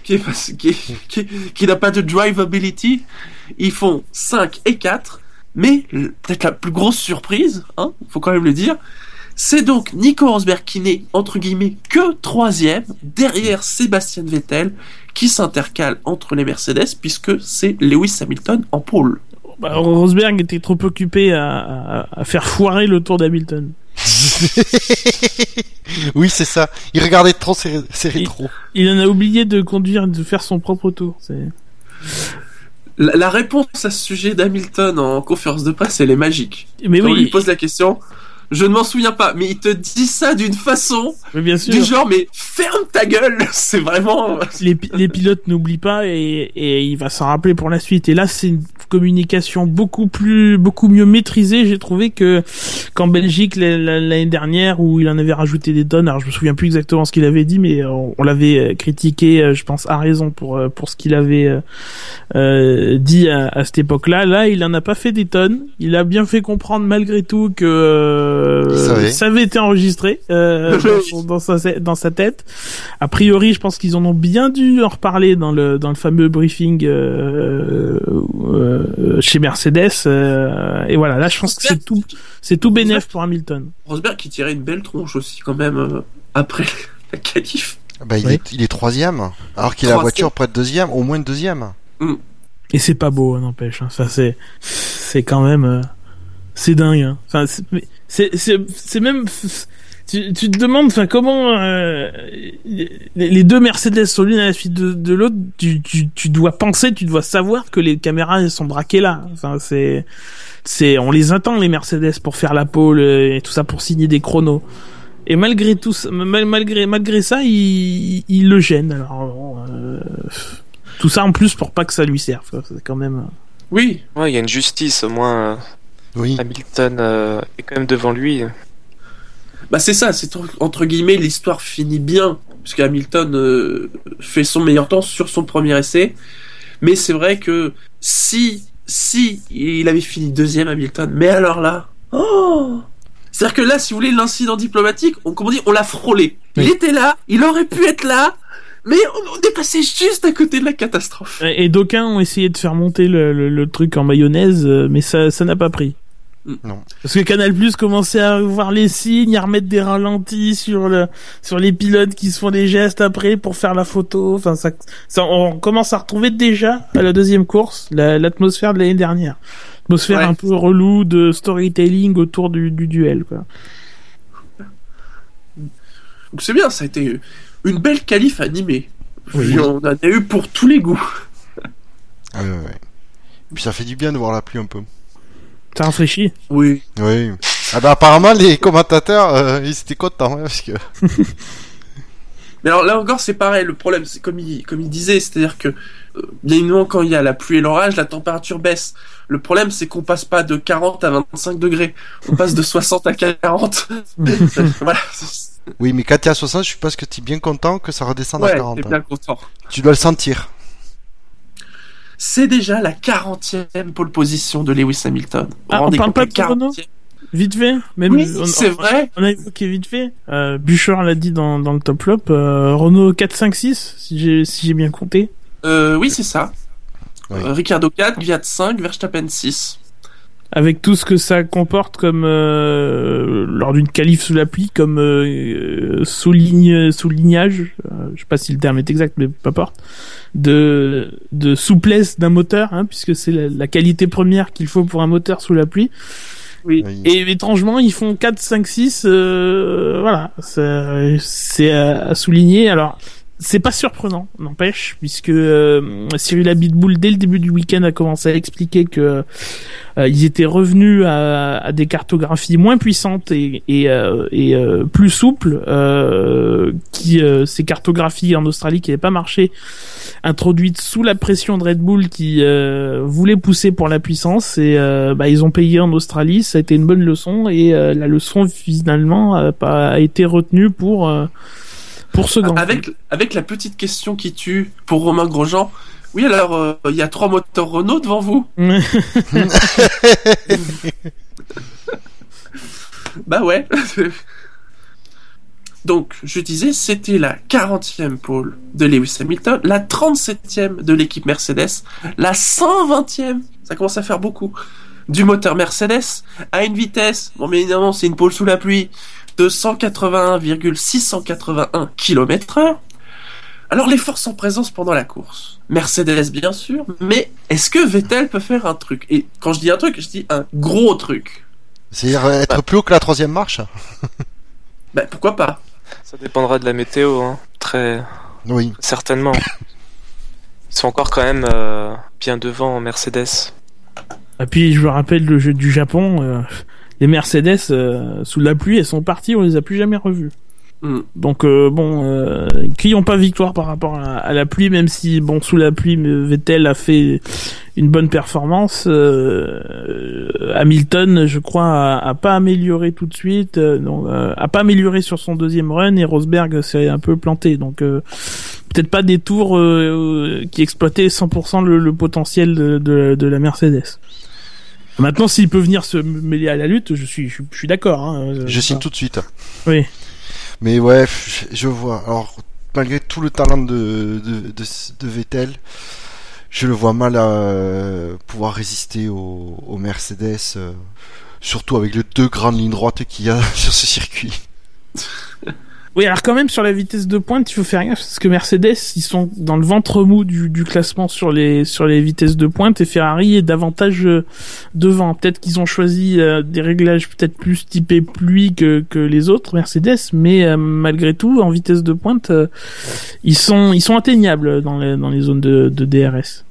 qui, est pas- qui, est- qui, qui n'a pas de drivability, ils font 5 et 4, mais peut-être la plus grosse surprise, hein, faut quand même le dire, c'est donc Nico Rosberg qui n'est entre guillemets que troisième derrière Sébastien Vettel qui s'intercale entre les Mercedes puisque c'est Lewis Hamilton en pôle.
bah, Rosberg était trop occupé à, à, à faire foirer le tour d'Hamilton (laughs)
oui, c'est ça. Il regardait trop ses, ses
Il-
rétros.
il en a oublié de conduire de faire son propre tour c'est
La, la réponse à ce sujet d'Hamilton en conférence de presse, elle est magique.
mais
Quand on lui
oui
pose la question, je ne m'en souviens pas, mais il te dit ça d'une façon
mais bien sûr
du genre mais ferme ta gueule, (laughs) c'est vraiment
les, les pilotes n'oublient pas et, et il va s'en rappeler pour la suite. Et là, c'est une communication beaucoup plus, beaucoup mieux maîtrisée. J'ai trouvé que qu'en Belgique la- la- l'année dernière où il en avait rajouté des tonnes. Alors je me souviens plus exactement ce qu'il avait dit, mais on, on l'avait euh, critiqué, euh, je pense à raison pour euh, pour ce qu'il avait euh, dit à, à cette époque-là. Là, il en a pas fait des tonnes. Il a bien fait comprendre malgré tout que euh,
Savait.
ça avait été enregistré euh, (laughs) dans, sa dans sa tête. A priori, je pense qu'ils en ont bien dû en reparler dans le dans le fameux briefing euh, euh, chez Mercedes. euh, et voilà, là, je pense que c'est tout c'est tout bénéf pour Hamilton.
Rosberg qui tirait une belle tronche aussi quand même euh, après (laughs) la qualif.
Bah, il,
Oui.
est, il est troisième. Alors qu'il a la voiture près de deuxième, au moins deuxième.
Et c'est pas beau, hein, n'empêche. Hein. Ça c'est c'est quand même euh, c'est dingue. Hein. Enfin, c'est- mais c'est c'est c'est même tu, tu te demandes enfin comment euh, les, les deux Mercedes sont l'une à la suite de, de l'autre tu, tu tu dois penser tu dois savoir que les caméras elles sont braquées là enfin c'est c'est on les attend les Mercedes pour faire la pole et tout ça pour signer des chronos et malgré tout ça- mal- malgré malgré ça il, il le gêne alors bon, euh, tout ça en plus pour pas que ça lui serve quoi. c'est quand même
Oui,
Ouais, il y a une justice, au moins.
Oui.
Hamilton euh, est quand même devant lui.
bah c'est ça, c'est entre- guillemets l'histoire finit bien puisque Hamilton euh, fait son meilleur temps sur son premier essai. Mais c'est vrai que si, si il avait fini deuxième Hamilton, mais alors là, oh c'est-à-dire que là, si vous voulez, l'incident diplomatique, on, comment dire, on l'a frôlé. Il était là, il aurait pu être là, mais on, est passé juste à côté de la catastrophe.
Et d'aucuns ont essayé de faire monter le, le- le truc en mayonnaise, euh, mais ça ça n'a pas pris.
Non.
Parce que Canal Plus commençait à voir les signes, à remettre des ralentis sur le sur les pilotes qui se font des gestes après pour faire la photo. Enfin, ça, ça on commence à retrouver déjà à la deuxième course la- l'atmosphère de l'année dernière. Atmosphère
Ouais.
un peu relou de storytelling autour du, du duel. Quoi.
Donc c'est bien, ça a été une belle qualif animée.
Oui.
On en a eu pour tous les goûts.
Ouais, ouais, ouais. Puis ça fait du bien de voir la pluie un peu.
Ça rafraîchit.
Oui.
Oui. Ah bah apparemment les commentateurs euh, ils étaient contents hein, parce que (laughs)
Mais alors là encore, c'est pareil. Le problème, c'est comme il, comme il disait, c'est-à-dire que euh, bien évidemment, quand il y a la pluie et l'orage, la température baisse. Le problème, c'est qu'on passe pas de 40 à 25 degrés. On passe de 60 à 40. (laughs) voilà.
oui mais quand t'es à 60 je suis pas que t'es bien content que ça redescende à
Ouais,
40.
t'es
hein.
bien content.
Tu dois le sentir.
C'est déjà la 40e pole position de Lewis Hamilton.
Ah, on parle pas de Renault?
40e?
Vite fait. Même
Oui,
on-
c'est
on-
vrai.
On a évoqué vite fait. Euh, Bûcher l'a dit dans, dans le top flop. Euh, Renault 4, 5, 6, si j'ai si j'ai bien compté.
Euh, oui, c'est ça.
Oui.
Euh, Ricardo 4, Gviat 5, Verstappen 6.
Avec tout ce que ça comporte comme euh, lors d'une qualif sous la pluie, comme euh, souligne, soulignage, euh, je sais pas si le terme est exact, mais peu importe, de, de souplesse d'un moteur, hein, puisque c'est la, la qualité première qu'il faut pour un moteur sous la pluie.
Oui.
Oui.
Et étrangement, ils font 4, 5, 6, euh, voilà, c'est à, à souligner. Alors, c'est pas surprenant, n'empêche, puisque euh, Cyril Abitboul, dès le début du week-end, a commencé à expliquer que euh, ils étaient revenus à, à des cartographies moins puissantes et, et, euh, et euh, plus souples, euh, qui euh, ces cartographies en Australie qui n'avaient pas marché, introduites sous la pression de Red Bull qui voulait pousser pour la puissance et bah, ils ont payé en Australie, ça a été une bonne leçon et la leçon finalement a, a été retenue pour pour ce grand.
Avec, avec la petite question qui tue pour Romain Grosjean. Oui, alors, euh, il y a trois moteurs Renault devant vous (laughs) (laughs) Bah ouais. (laughs) Donc, je disais, c'était la 40e pole de Lewis Hamilton, la 37e de l'équipe Mercedes, la 120e, ça commence à faire beaucoup, du moteur Mercedes, à une vitesse, bon, bien évidemment, c'est une pole sous la pluie, de 181,681 km heure. Alors, les forces en présence pendant la course. Mercedes, bien sûr, mais est-ce que Vettel peut faire un truc? Et quand je dis un truc, je dis un gros truc.
C'est-à-dire être plus haut que la troisième marche? (laughs)
Bah, pourquoi pas?
Ça dépendra de la météo, hein. très
Oui.
certainement. Ils sont encore quand même euh, bien devant Mercedes.
Et puis je me rappelle le jeu du Japon, euh, les Mercedes euh, sous la pluie, elles sont parties, on les a plus jamais revues.
Hmm.
Donc euh, bon, euh, qui ont pas victoire par rapport à, à la pluie, même si bon sous la pluie, euh, Vettel a fait une bonne performance. euh, Hamilton, je crois, a, a pas amélioré tout de suite, euh, non, euh, a pas amélioré sur son deuxième run et Rosberg s'est un peu planté. Donc euh, peut-être pas des tours euh, qui exploitaient 100% le, le potentiel de, de, de la Mercedes. Maintenant, s'il peut venir se mêler à la lutte, je suis, je, suis- je suis d'accord. Hein,
Je signe tout de suite.
Oui.
Mais ouais, je, je vois. Alors, malgré tout le talent de, de, de, de Vettel, je le vois mal à pouvoir résister au, au Mercedes, euh, surtout avec les deux grandes lignes droites qu'il y a (laughs) sur ce circuit.
Oui, alors quand même sur la vitesse de pointe, il faut faire gaffe parce que Mercedes, ils sont dans le ventre mou du, du classement sur les sur les vitesses de pointe et Ferrari est davantage euh, devant. Peut-être qu'ils ont choisi euh, des réglages peut-être plus typés pluie que que les autres Mercedes, mais euh, malgré tout, en vitesse de pointe, euh, ils sont ils sont atteignables dans les dans les zones de, de DRS.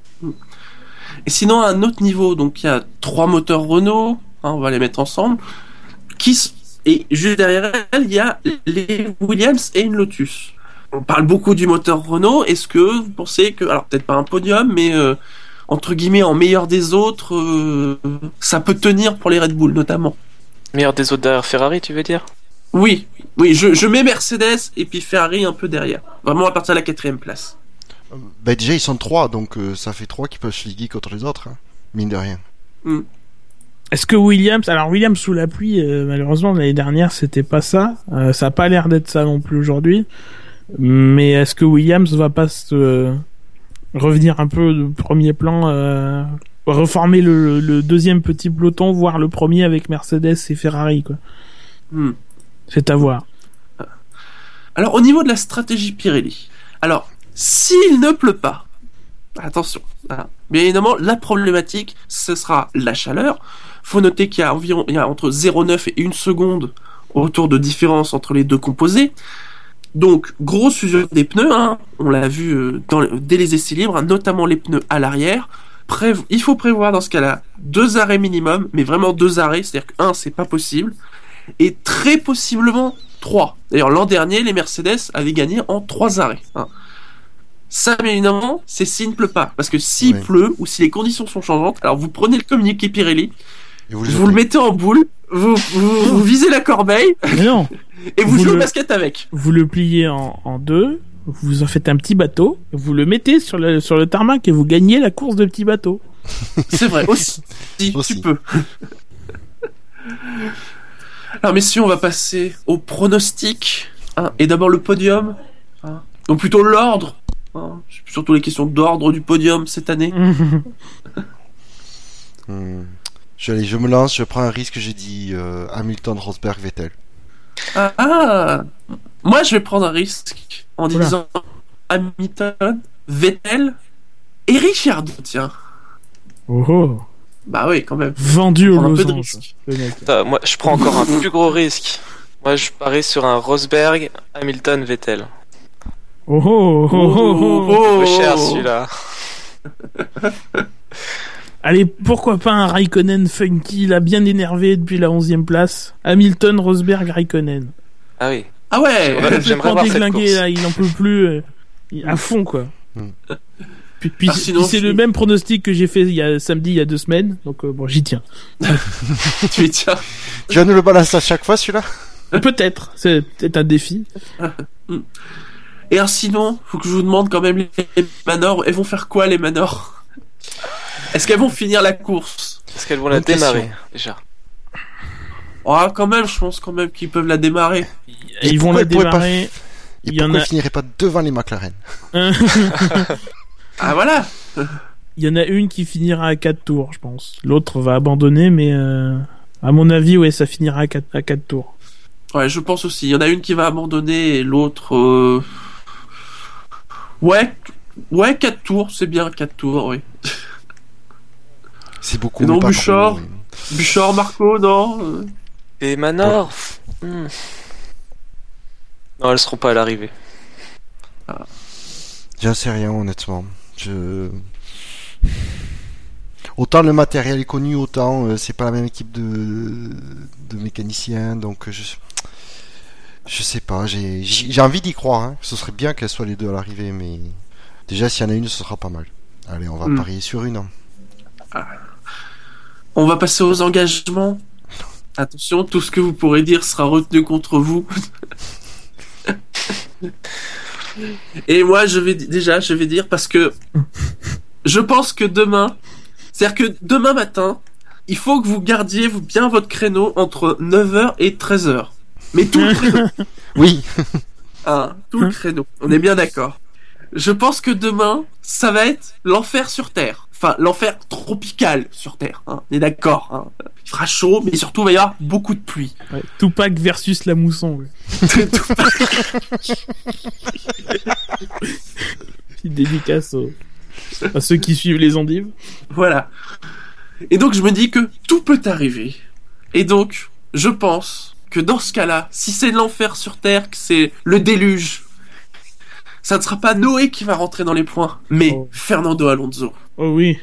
Et sinon, à un autre niveau, donc il y a trois moteurs Renault, hein, on va les mettre ensemble, qui et juste derrière elle, il y a les Williams et une Lotus. On parle beaucoup du moteur Renault. Est-ce que vous pensez que, alors peut-être pas un podium, mais euh, entre guillemets en meilleur des autres, euh, ça peut tenir pour les Red Bull notamment?
Meilleur des autres derrière Ferrari, tu veux dire?
Oui, oui, je, je mets Mercedes et puis Ferrari un peu derrière, vraiment à partir de la quatrième place.
Bah déjà ils sont trois, donc euh, ça fait trois qui peuvent se liguer contre les autres, hein, mine de rien.
Est-ce que Williams, alors Williams sous la pluie, euh, malheureusement l'année dernière c'était pas ça, Euh, ça a pas l'air d'être ça non plus aujourd'hui. Mais est-ce que Williams va pas se euh, revenir un peu de premier plan, euh, reformer le, le deuxième petit peloton, voire le premier avec Mercedes et Ferrari quoi.
Hmm.
C'est à voir.
Alors, au niveau de la stratégie Pirelli, alors, s'il ne pleut pas, attention, hein, bien évidemment, la problématique, ce sera la chaleur. Faut noter qu'il y a environ, il y a entre 0,9 et 1 seconde autour de différence entre les deux composés. Donc, grosse usure des pneus, hein, on l'a vu euh, dans, dès les essais libres, hein, notamment les pneus à l'arrière. Il faut prévoir dans ce cas-là deux arrêts minimum, mais vraiment deux arrêts, c'est-à-dire que un, c'est pas possible, et très possiblement 3. D'ailleurs, l'an dernier, les Mercedes avaient gagné en 3 arrêts. hein. Ça, bien évidemment, c'est s'il ne pleut pas. Parce que s'il
Ouais.
pleut ou si les conditions sont changeantes, alors vous prenez le communiqué Pirelli,
Et vous,
le mettez en boule, vous, vous, vous visez la corbeille
Mais (laughs) non,
et vous,
Vous
jouez au
le-
basket avec.
vous le pliez en, en deux, vous en faites un petit bateau, vous le mettez sur le, sur le tarmac et vous gagnez la course de petit bateau. (laughs)
C'est vrai, aussi. Si,
Aussi.
Tu peux. Alors, messieurs, on va passer au pronostic. hein, et d'abord le podium. hein. Donc, plutôt l'ordre. hein. Surtout les questions d'ordre du podium cette année. (laughs)
Hmm. Je, allez, je me lance, je prends un risque, j'ai dit euh, Hamilton, Rosberg, Vettel.
Ah, ah. Moi, je vais prendre un risque en
Oula.
disant Hamilton, Vettel et Richard, tiens.
Oh, oh.
Bah oui, quand même.
Vendu au
Prendre un peu de
losange,
moi, je prends encore un plus gros risque. Moi, je parie sur un Rosberg, Hamilton, Vettel.
Oh, oh, oh, oh, oh.
oh,
Peu cher
oh.
celui-là. (laughs)
Allez, pourquoi pas un Raikkonen funky, là, bien énervé depuis la 11 place. Hamilton, Rosberg, Raikkonen.
Ah oui.
Ah ouais.
J'aimerais voir cette course.
là, il en peut plus, euh, il- à fond, quoi.
Hmm.
Puis, puis-
Ah,
c'est
je-
le même pronostic que j'ai fait il y a, samedi, il y a deux semaines, donc euh, bon, j'y tiens. (laughs)
tu es tiens.
Tu vas nous le balancer à chaque fois celui-là?
Peut-être, c'est peut-être un défi.
Et alors sinon, faut que je vous demande quand même les Manors, elles vont faire quoi les Manors? Est-ce qu'elles vont finir la course?
Est-ce qu'elles vont la démarrer déjà?
Oh, quand même, je pense quand même qu'ils peuvent la démarrer.
Et ils vont la
ils pourraient pas
démarrer.
Et
Il y en
pourquoi
a-
ils finiraient pas devant les McLaren?
Ah voilà (laughs)
Il y en a une qui finira à 4 tours, je pense. L'autre va abandonner, mais euh, à mon avis, ouais, ça finira à 4, à quatre tours.
Ouais, je pense aussi. Il y en a une qui va abandonner et l'autre... euh, Ouais, ouais, 4 tours, c'est bien 4 tours, oui. (laughs)
C'est beaucoup.
Non, Bouchard. Bouchard, Marco, non euh,
Et Manor hmm. Non, elles seront pas à l'arrivée.
J'en sais rien honnêtement. Je... Autant le matériel est connu, autant euh, c'est pas la même équipe de, de mécaniciens, donc je je sais pas. J'ai envie d'y croire. Hein. Ce serait bien qu'elles soient les deux à l'arrivée, mais déjà s'il y en a une, ce sera pas mal. Allez, on va
Hmm.
parier sur une. hein.
On va passer aux engagements. Attention, tout ce que vous pourrez dire sera retenu contre vous. Et moi, je vais déjà, je vais dire parce que je pense que demain, c'est-à-dire que demain matin, il faut que vous gardiez vous bien votre créneau entre 9h et 13h. Mais tout le (laughs) créneau,
Oui,
hein, tout le créneau. On est bien d'accord. Je pense que demain, ça va être l'enfer sur Terre. Enfin, l'enfer tropical sur Terre. hein. On est d'accord. hein. Il fera chaud, mais surtout, il va y avoir beaucoup de pluie.
Ouais. Tupac versus la mousson. Ouais. (laughs) Petite dédicace aux- à ceux qui suivent les endives.
Voilà. Et donc je me dis que tout peut arriver. Et donc, je pense que dans ce cas-là, si c'est l'enfer sur Terre, que c'est le déluge, ça ne sera pas Noé qui va rentrer dans les points, mais
Oh.
Fernando Alonso.
Oh oui.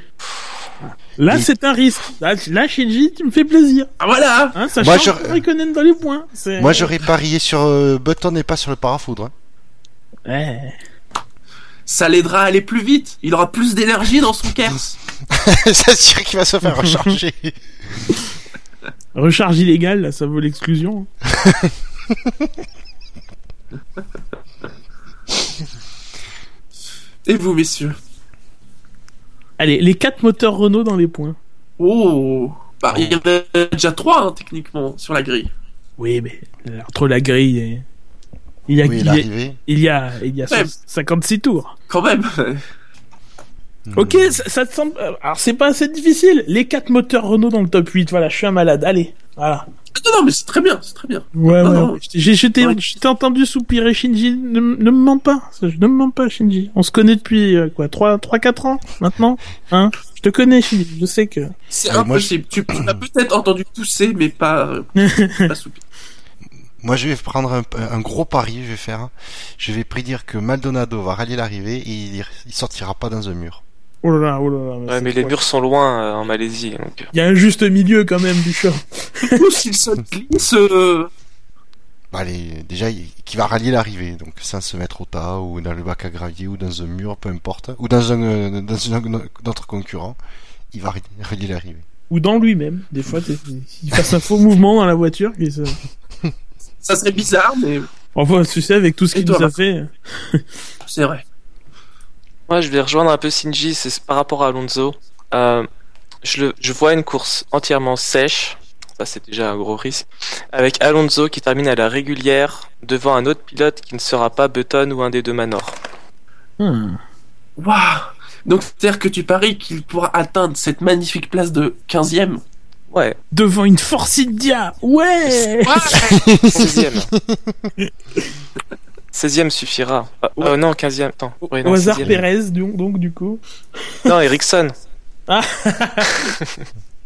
Là,
Et-
c'est un risque. Là, là, Shinji, tu me fais plaisir.
Ah voilà
Hein, ça
Moi,
change
je-
dans les points. C'est-
moi j'aurais parié sur euh, Button et pas sur le parafoudre. hein.
Ouais.
Ça l'aidera à aller plus vite. Il aura plus d'énergie dans son Kers. (laughs)
C'est sûr qu'il va se faire (laughs) recharger.
Recharge illégale, là, ça vaut l'exclusion. (laughs)
Et vous, messieurs
Allez, les quatre moteurs Renault dans les points.
Oh bah, Il y en a déjà trois, hein, techniquement, sur la grille.
Oui, mais euh, entre la grille et... Il y a,
Oui,
il y a, il y a, il y a
Ouais.
56 tours.
Quand même
Ok, ça, ça te semble... euh, Alors, c'est pas assez difficile. Les quatre moteurs Renault dans le top 8. Voilà, je suis un malade. Allez, voilà.
Ah, Non, non, mais c'est très bien, c'est très bien.
Ouais,
Non,
ouais.
non.
J'ai je t'ai
Ouais.
je t'ai entendu soupirer, Shinji. Ne, ne me mens pas. Ça, je- Ne me mens pas, Shinji. On se connaît depuis, euh, quoi, 3, 3, 4 ans, maintenant? Hein? Je te connais, Shinji. Je sais que...
C'est
Ouais, moi,
impossible. Tu, tu m'as (clears throat) peut-être entendu tousser, mais pas, euh, (laughs) pas soupirer.
Moi, je vais prendre un, un gros pari, je vais faire. Je vais prédire que Maldonado va rallier l'arrivée et il, il sortira pas dans un mur.
Oh là là, oh là là.
Ouais,
c'est
mais les murs sont loin euh, en Malaisie. Donc...
Il y a un juste milieu, quand même, du show.
Ou s'il se glisse, euh,
Bah, allez, déjà, il- qui va rallier l'arrivée, donc sans se mettre au tas ou dans le bac à gravier ou dans un mur, peu importe, ou dans un euh, dans un autre concurrent, il va rallier- l'arrivée.
Ou dans lui-même. Des fois, il fasse un faux mouvement dans la voiture.
ça serait bizarre, mais
Enfin, tu sais, avec tout ce qu'il nous a fait.
c'est vrai.
Moi, je vais rejoindre un peu Shinji, c'est par rapport à Alonso. Euh, je, le, je vois une course entièrement sèche, ça c'est déjà un gros risque, avec Alonso qui termine à la régulière devant un autre pilote qui ne sera pas Button ou un des deux Manor.
Hmm.
Waouh Donc, c'est-à-dire que tu paries qu'il pourra atteindre cette magnifique place de 15ème
Ouais,
Devant une Force India. Ouais! (laughs)
16ème. (laughs) 16ème suffira. Ah,
Ouais.
euh, non, 15ème. Attends. Ouais, non,
Au hasard
16e.
Pérez, donc, donc, du coup.
Non, Ericsson. (laughs)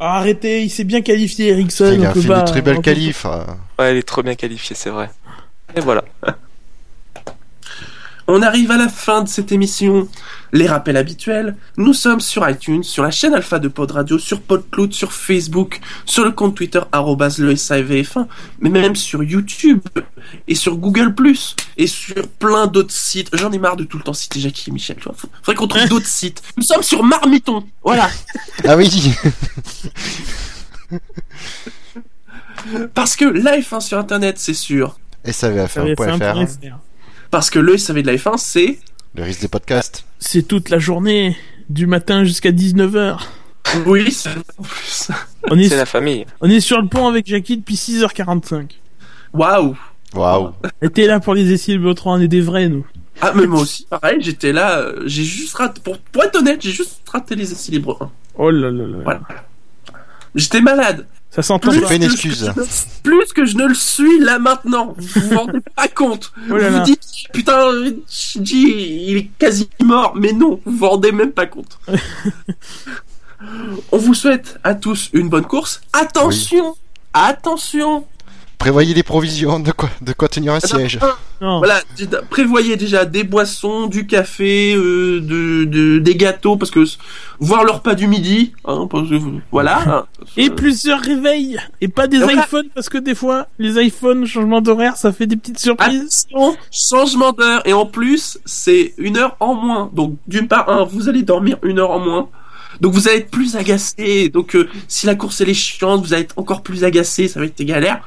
Ah, arrêtez, il s'est bien qualifié, Ericsson.
il a fait une très belle qualif. euh.
Ouais, il est trop bien qualifié, c'est vrai. Et voilà.
On arrive à la fin de cette émission. Les rappels habituels, nous sommes sur iTunes, sur la chaîne Alpha de Pod Radio, sur PodCloud, sur Facebook, sur le compte Twitter arrobase le SAVF1, mais même sur YouTube et sur Google+, et sur plein d'autres sites. J'en ai marre de tout le temps citer Jackie et Michel, tu vois. Faudrait qu'on trouve (laughs) d'autres sites. Nous sommes sur Marmiton, voilà. (laughs)
Ah oui
Parce que la F1 sur Internet, c'est sûr.
SAVF1.fr,
Parce que le SAV de la F1, c'est...
le risque des podcasts.
C'est toute la journée, du matin jusqu'à 19h.
Oui, c'est en plus. (laughs)
On est,
C'est la famille.
on est sur le pont avec Jackie depuis 6h45.
Waouh
Waouh
t'es là pour les essais Libro 3, on est des vrais, nous.
Ah, mais moi aussi, pareil, j'étais là, euh, j'ai juste raté, pour, pour être honnête, j'ai juste raté les essais libres 1.
Oh là là là.
Voilà. J'étais malade.
Ça s'entend pas.
que. Plus que je ne le suis là maintenant. Vous vous rendez (laughs) pas compte.
Oh là
vous
là.
vous dites, putain, Shinji, il est quasi mort. Mais non, vous vous rendez même pas compte. (laughs) On vous souhaite à tous une bonne course. Attention, attention.
Prévoyez des provisions, de quoi, de quoi tenir un siège.
Non.
Voilà, prévoyez déjà des boissons, du café, euh, de, de- des gâteaux, parce que voir le repas du midi, hein, parce que, voilà. hein,
Et plusieurs réveils. Et pas des
Voilà.
iPhones, parce que des fois, les iPhones, changement d'horaire, ça fait des petites surprises.
Attention, changement d'heure, et en plus, c'est une heure en moins. Donc, d'une part, un, vous allez dormir une heure en moins. Donc, vous allez être plus agacé. Donc, euh, si la course elle est chiante, vous allez être encore plus agacé, ça va être des galères.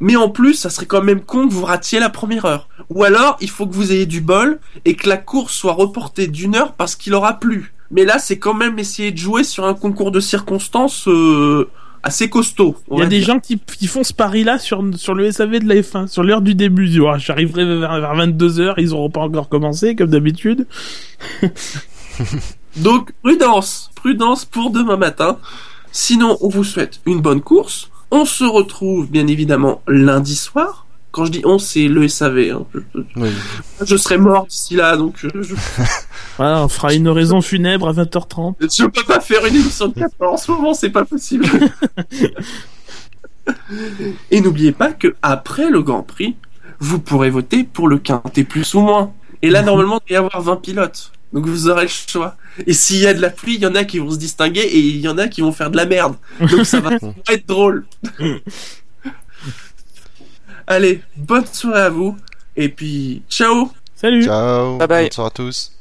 Mais en plus, ça serait quand même con que vous ratiez la première heure. Ou alors, il faut que vous ayez du bol et que la course soit reportée d'une heure parce qu'il aura plu. Mais là, c'est quand même essayer de jouer sur un concours de circonstances euh, assez costaud. on
Il y a des
dire.
gens qui, qui font ce pari-là sur, sur le SAV de la F1, sur l'heure du début. Ils disent, Oh, J'arriverai vers, vers 22h, ils auront pas encore commencé, comme d'habitude. (laughs)
Donc, prudence, prudence pour demain matin. Sinon, on vous souhaite une bonne course. On se retrouve, bien évidemment, lundi soir. Quand je dis on, c'est le SAV. hein. Je,
Oui.
je serai mort d'ici là, donc je, je, (laughs)
Voilà, on fera une oraison funèbre à 20h30.
je peux pas faire une émission de 4 heures en ce moment, c'est pas possible. (laughs) Et n'oubliez pas que après le Grand Prix, vous pourrez voter pour le quintet plus ou moins. Et là, (laughs) normalement, il va y avoir 20 pilotes. Donc vous aurez le choix. Et s'il y a de la pluie, il y en a qui vont se distinguer et il y en a qui vont faire de la merde. Donc ça va (laughs) être drôle. (laughs) Allez, bonne soirée à vous. Et puis, ciao
Salut
Ciao
Bye bye.
Bonne soirée à tous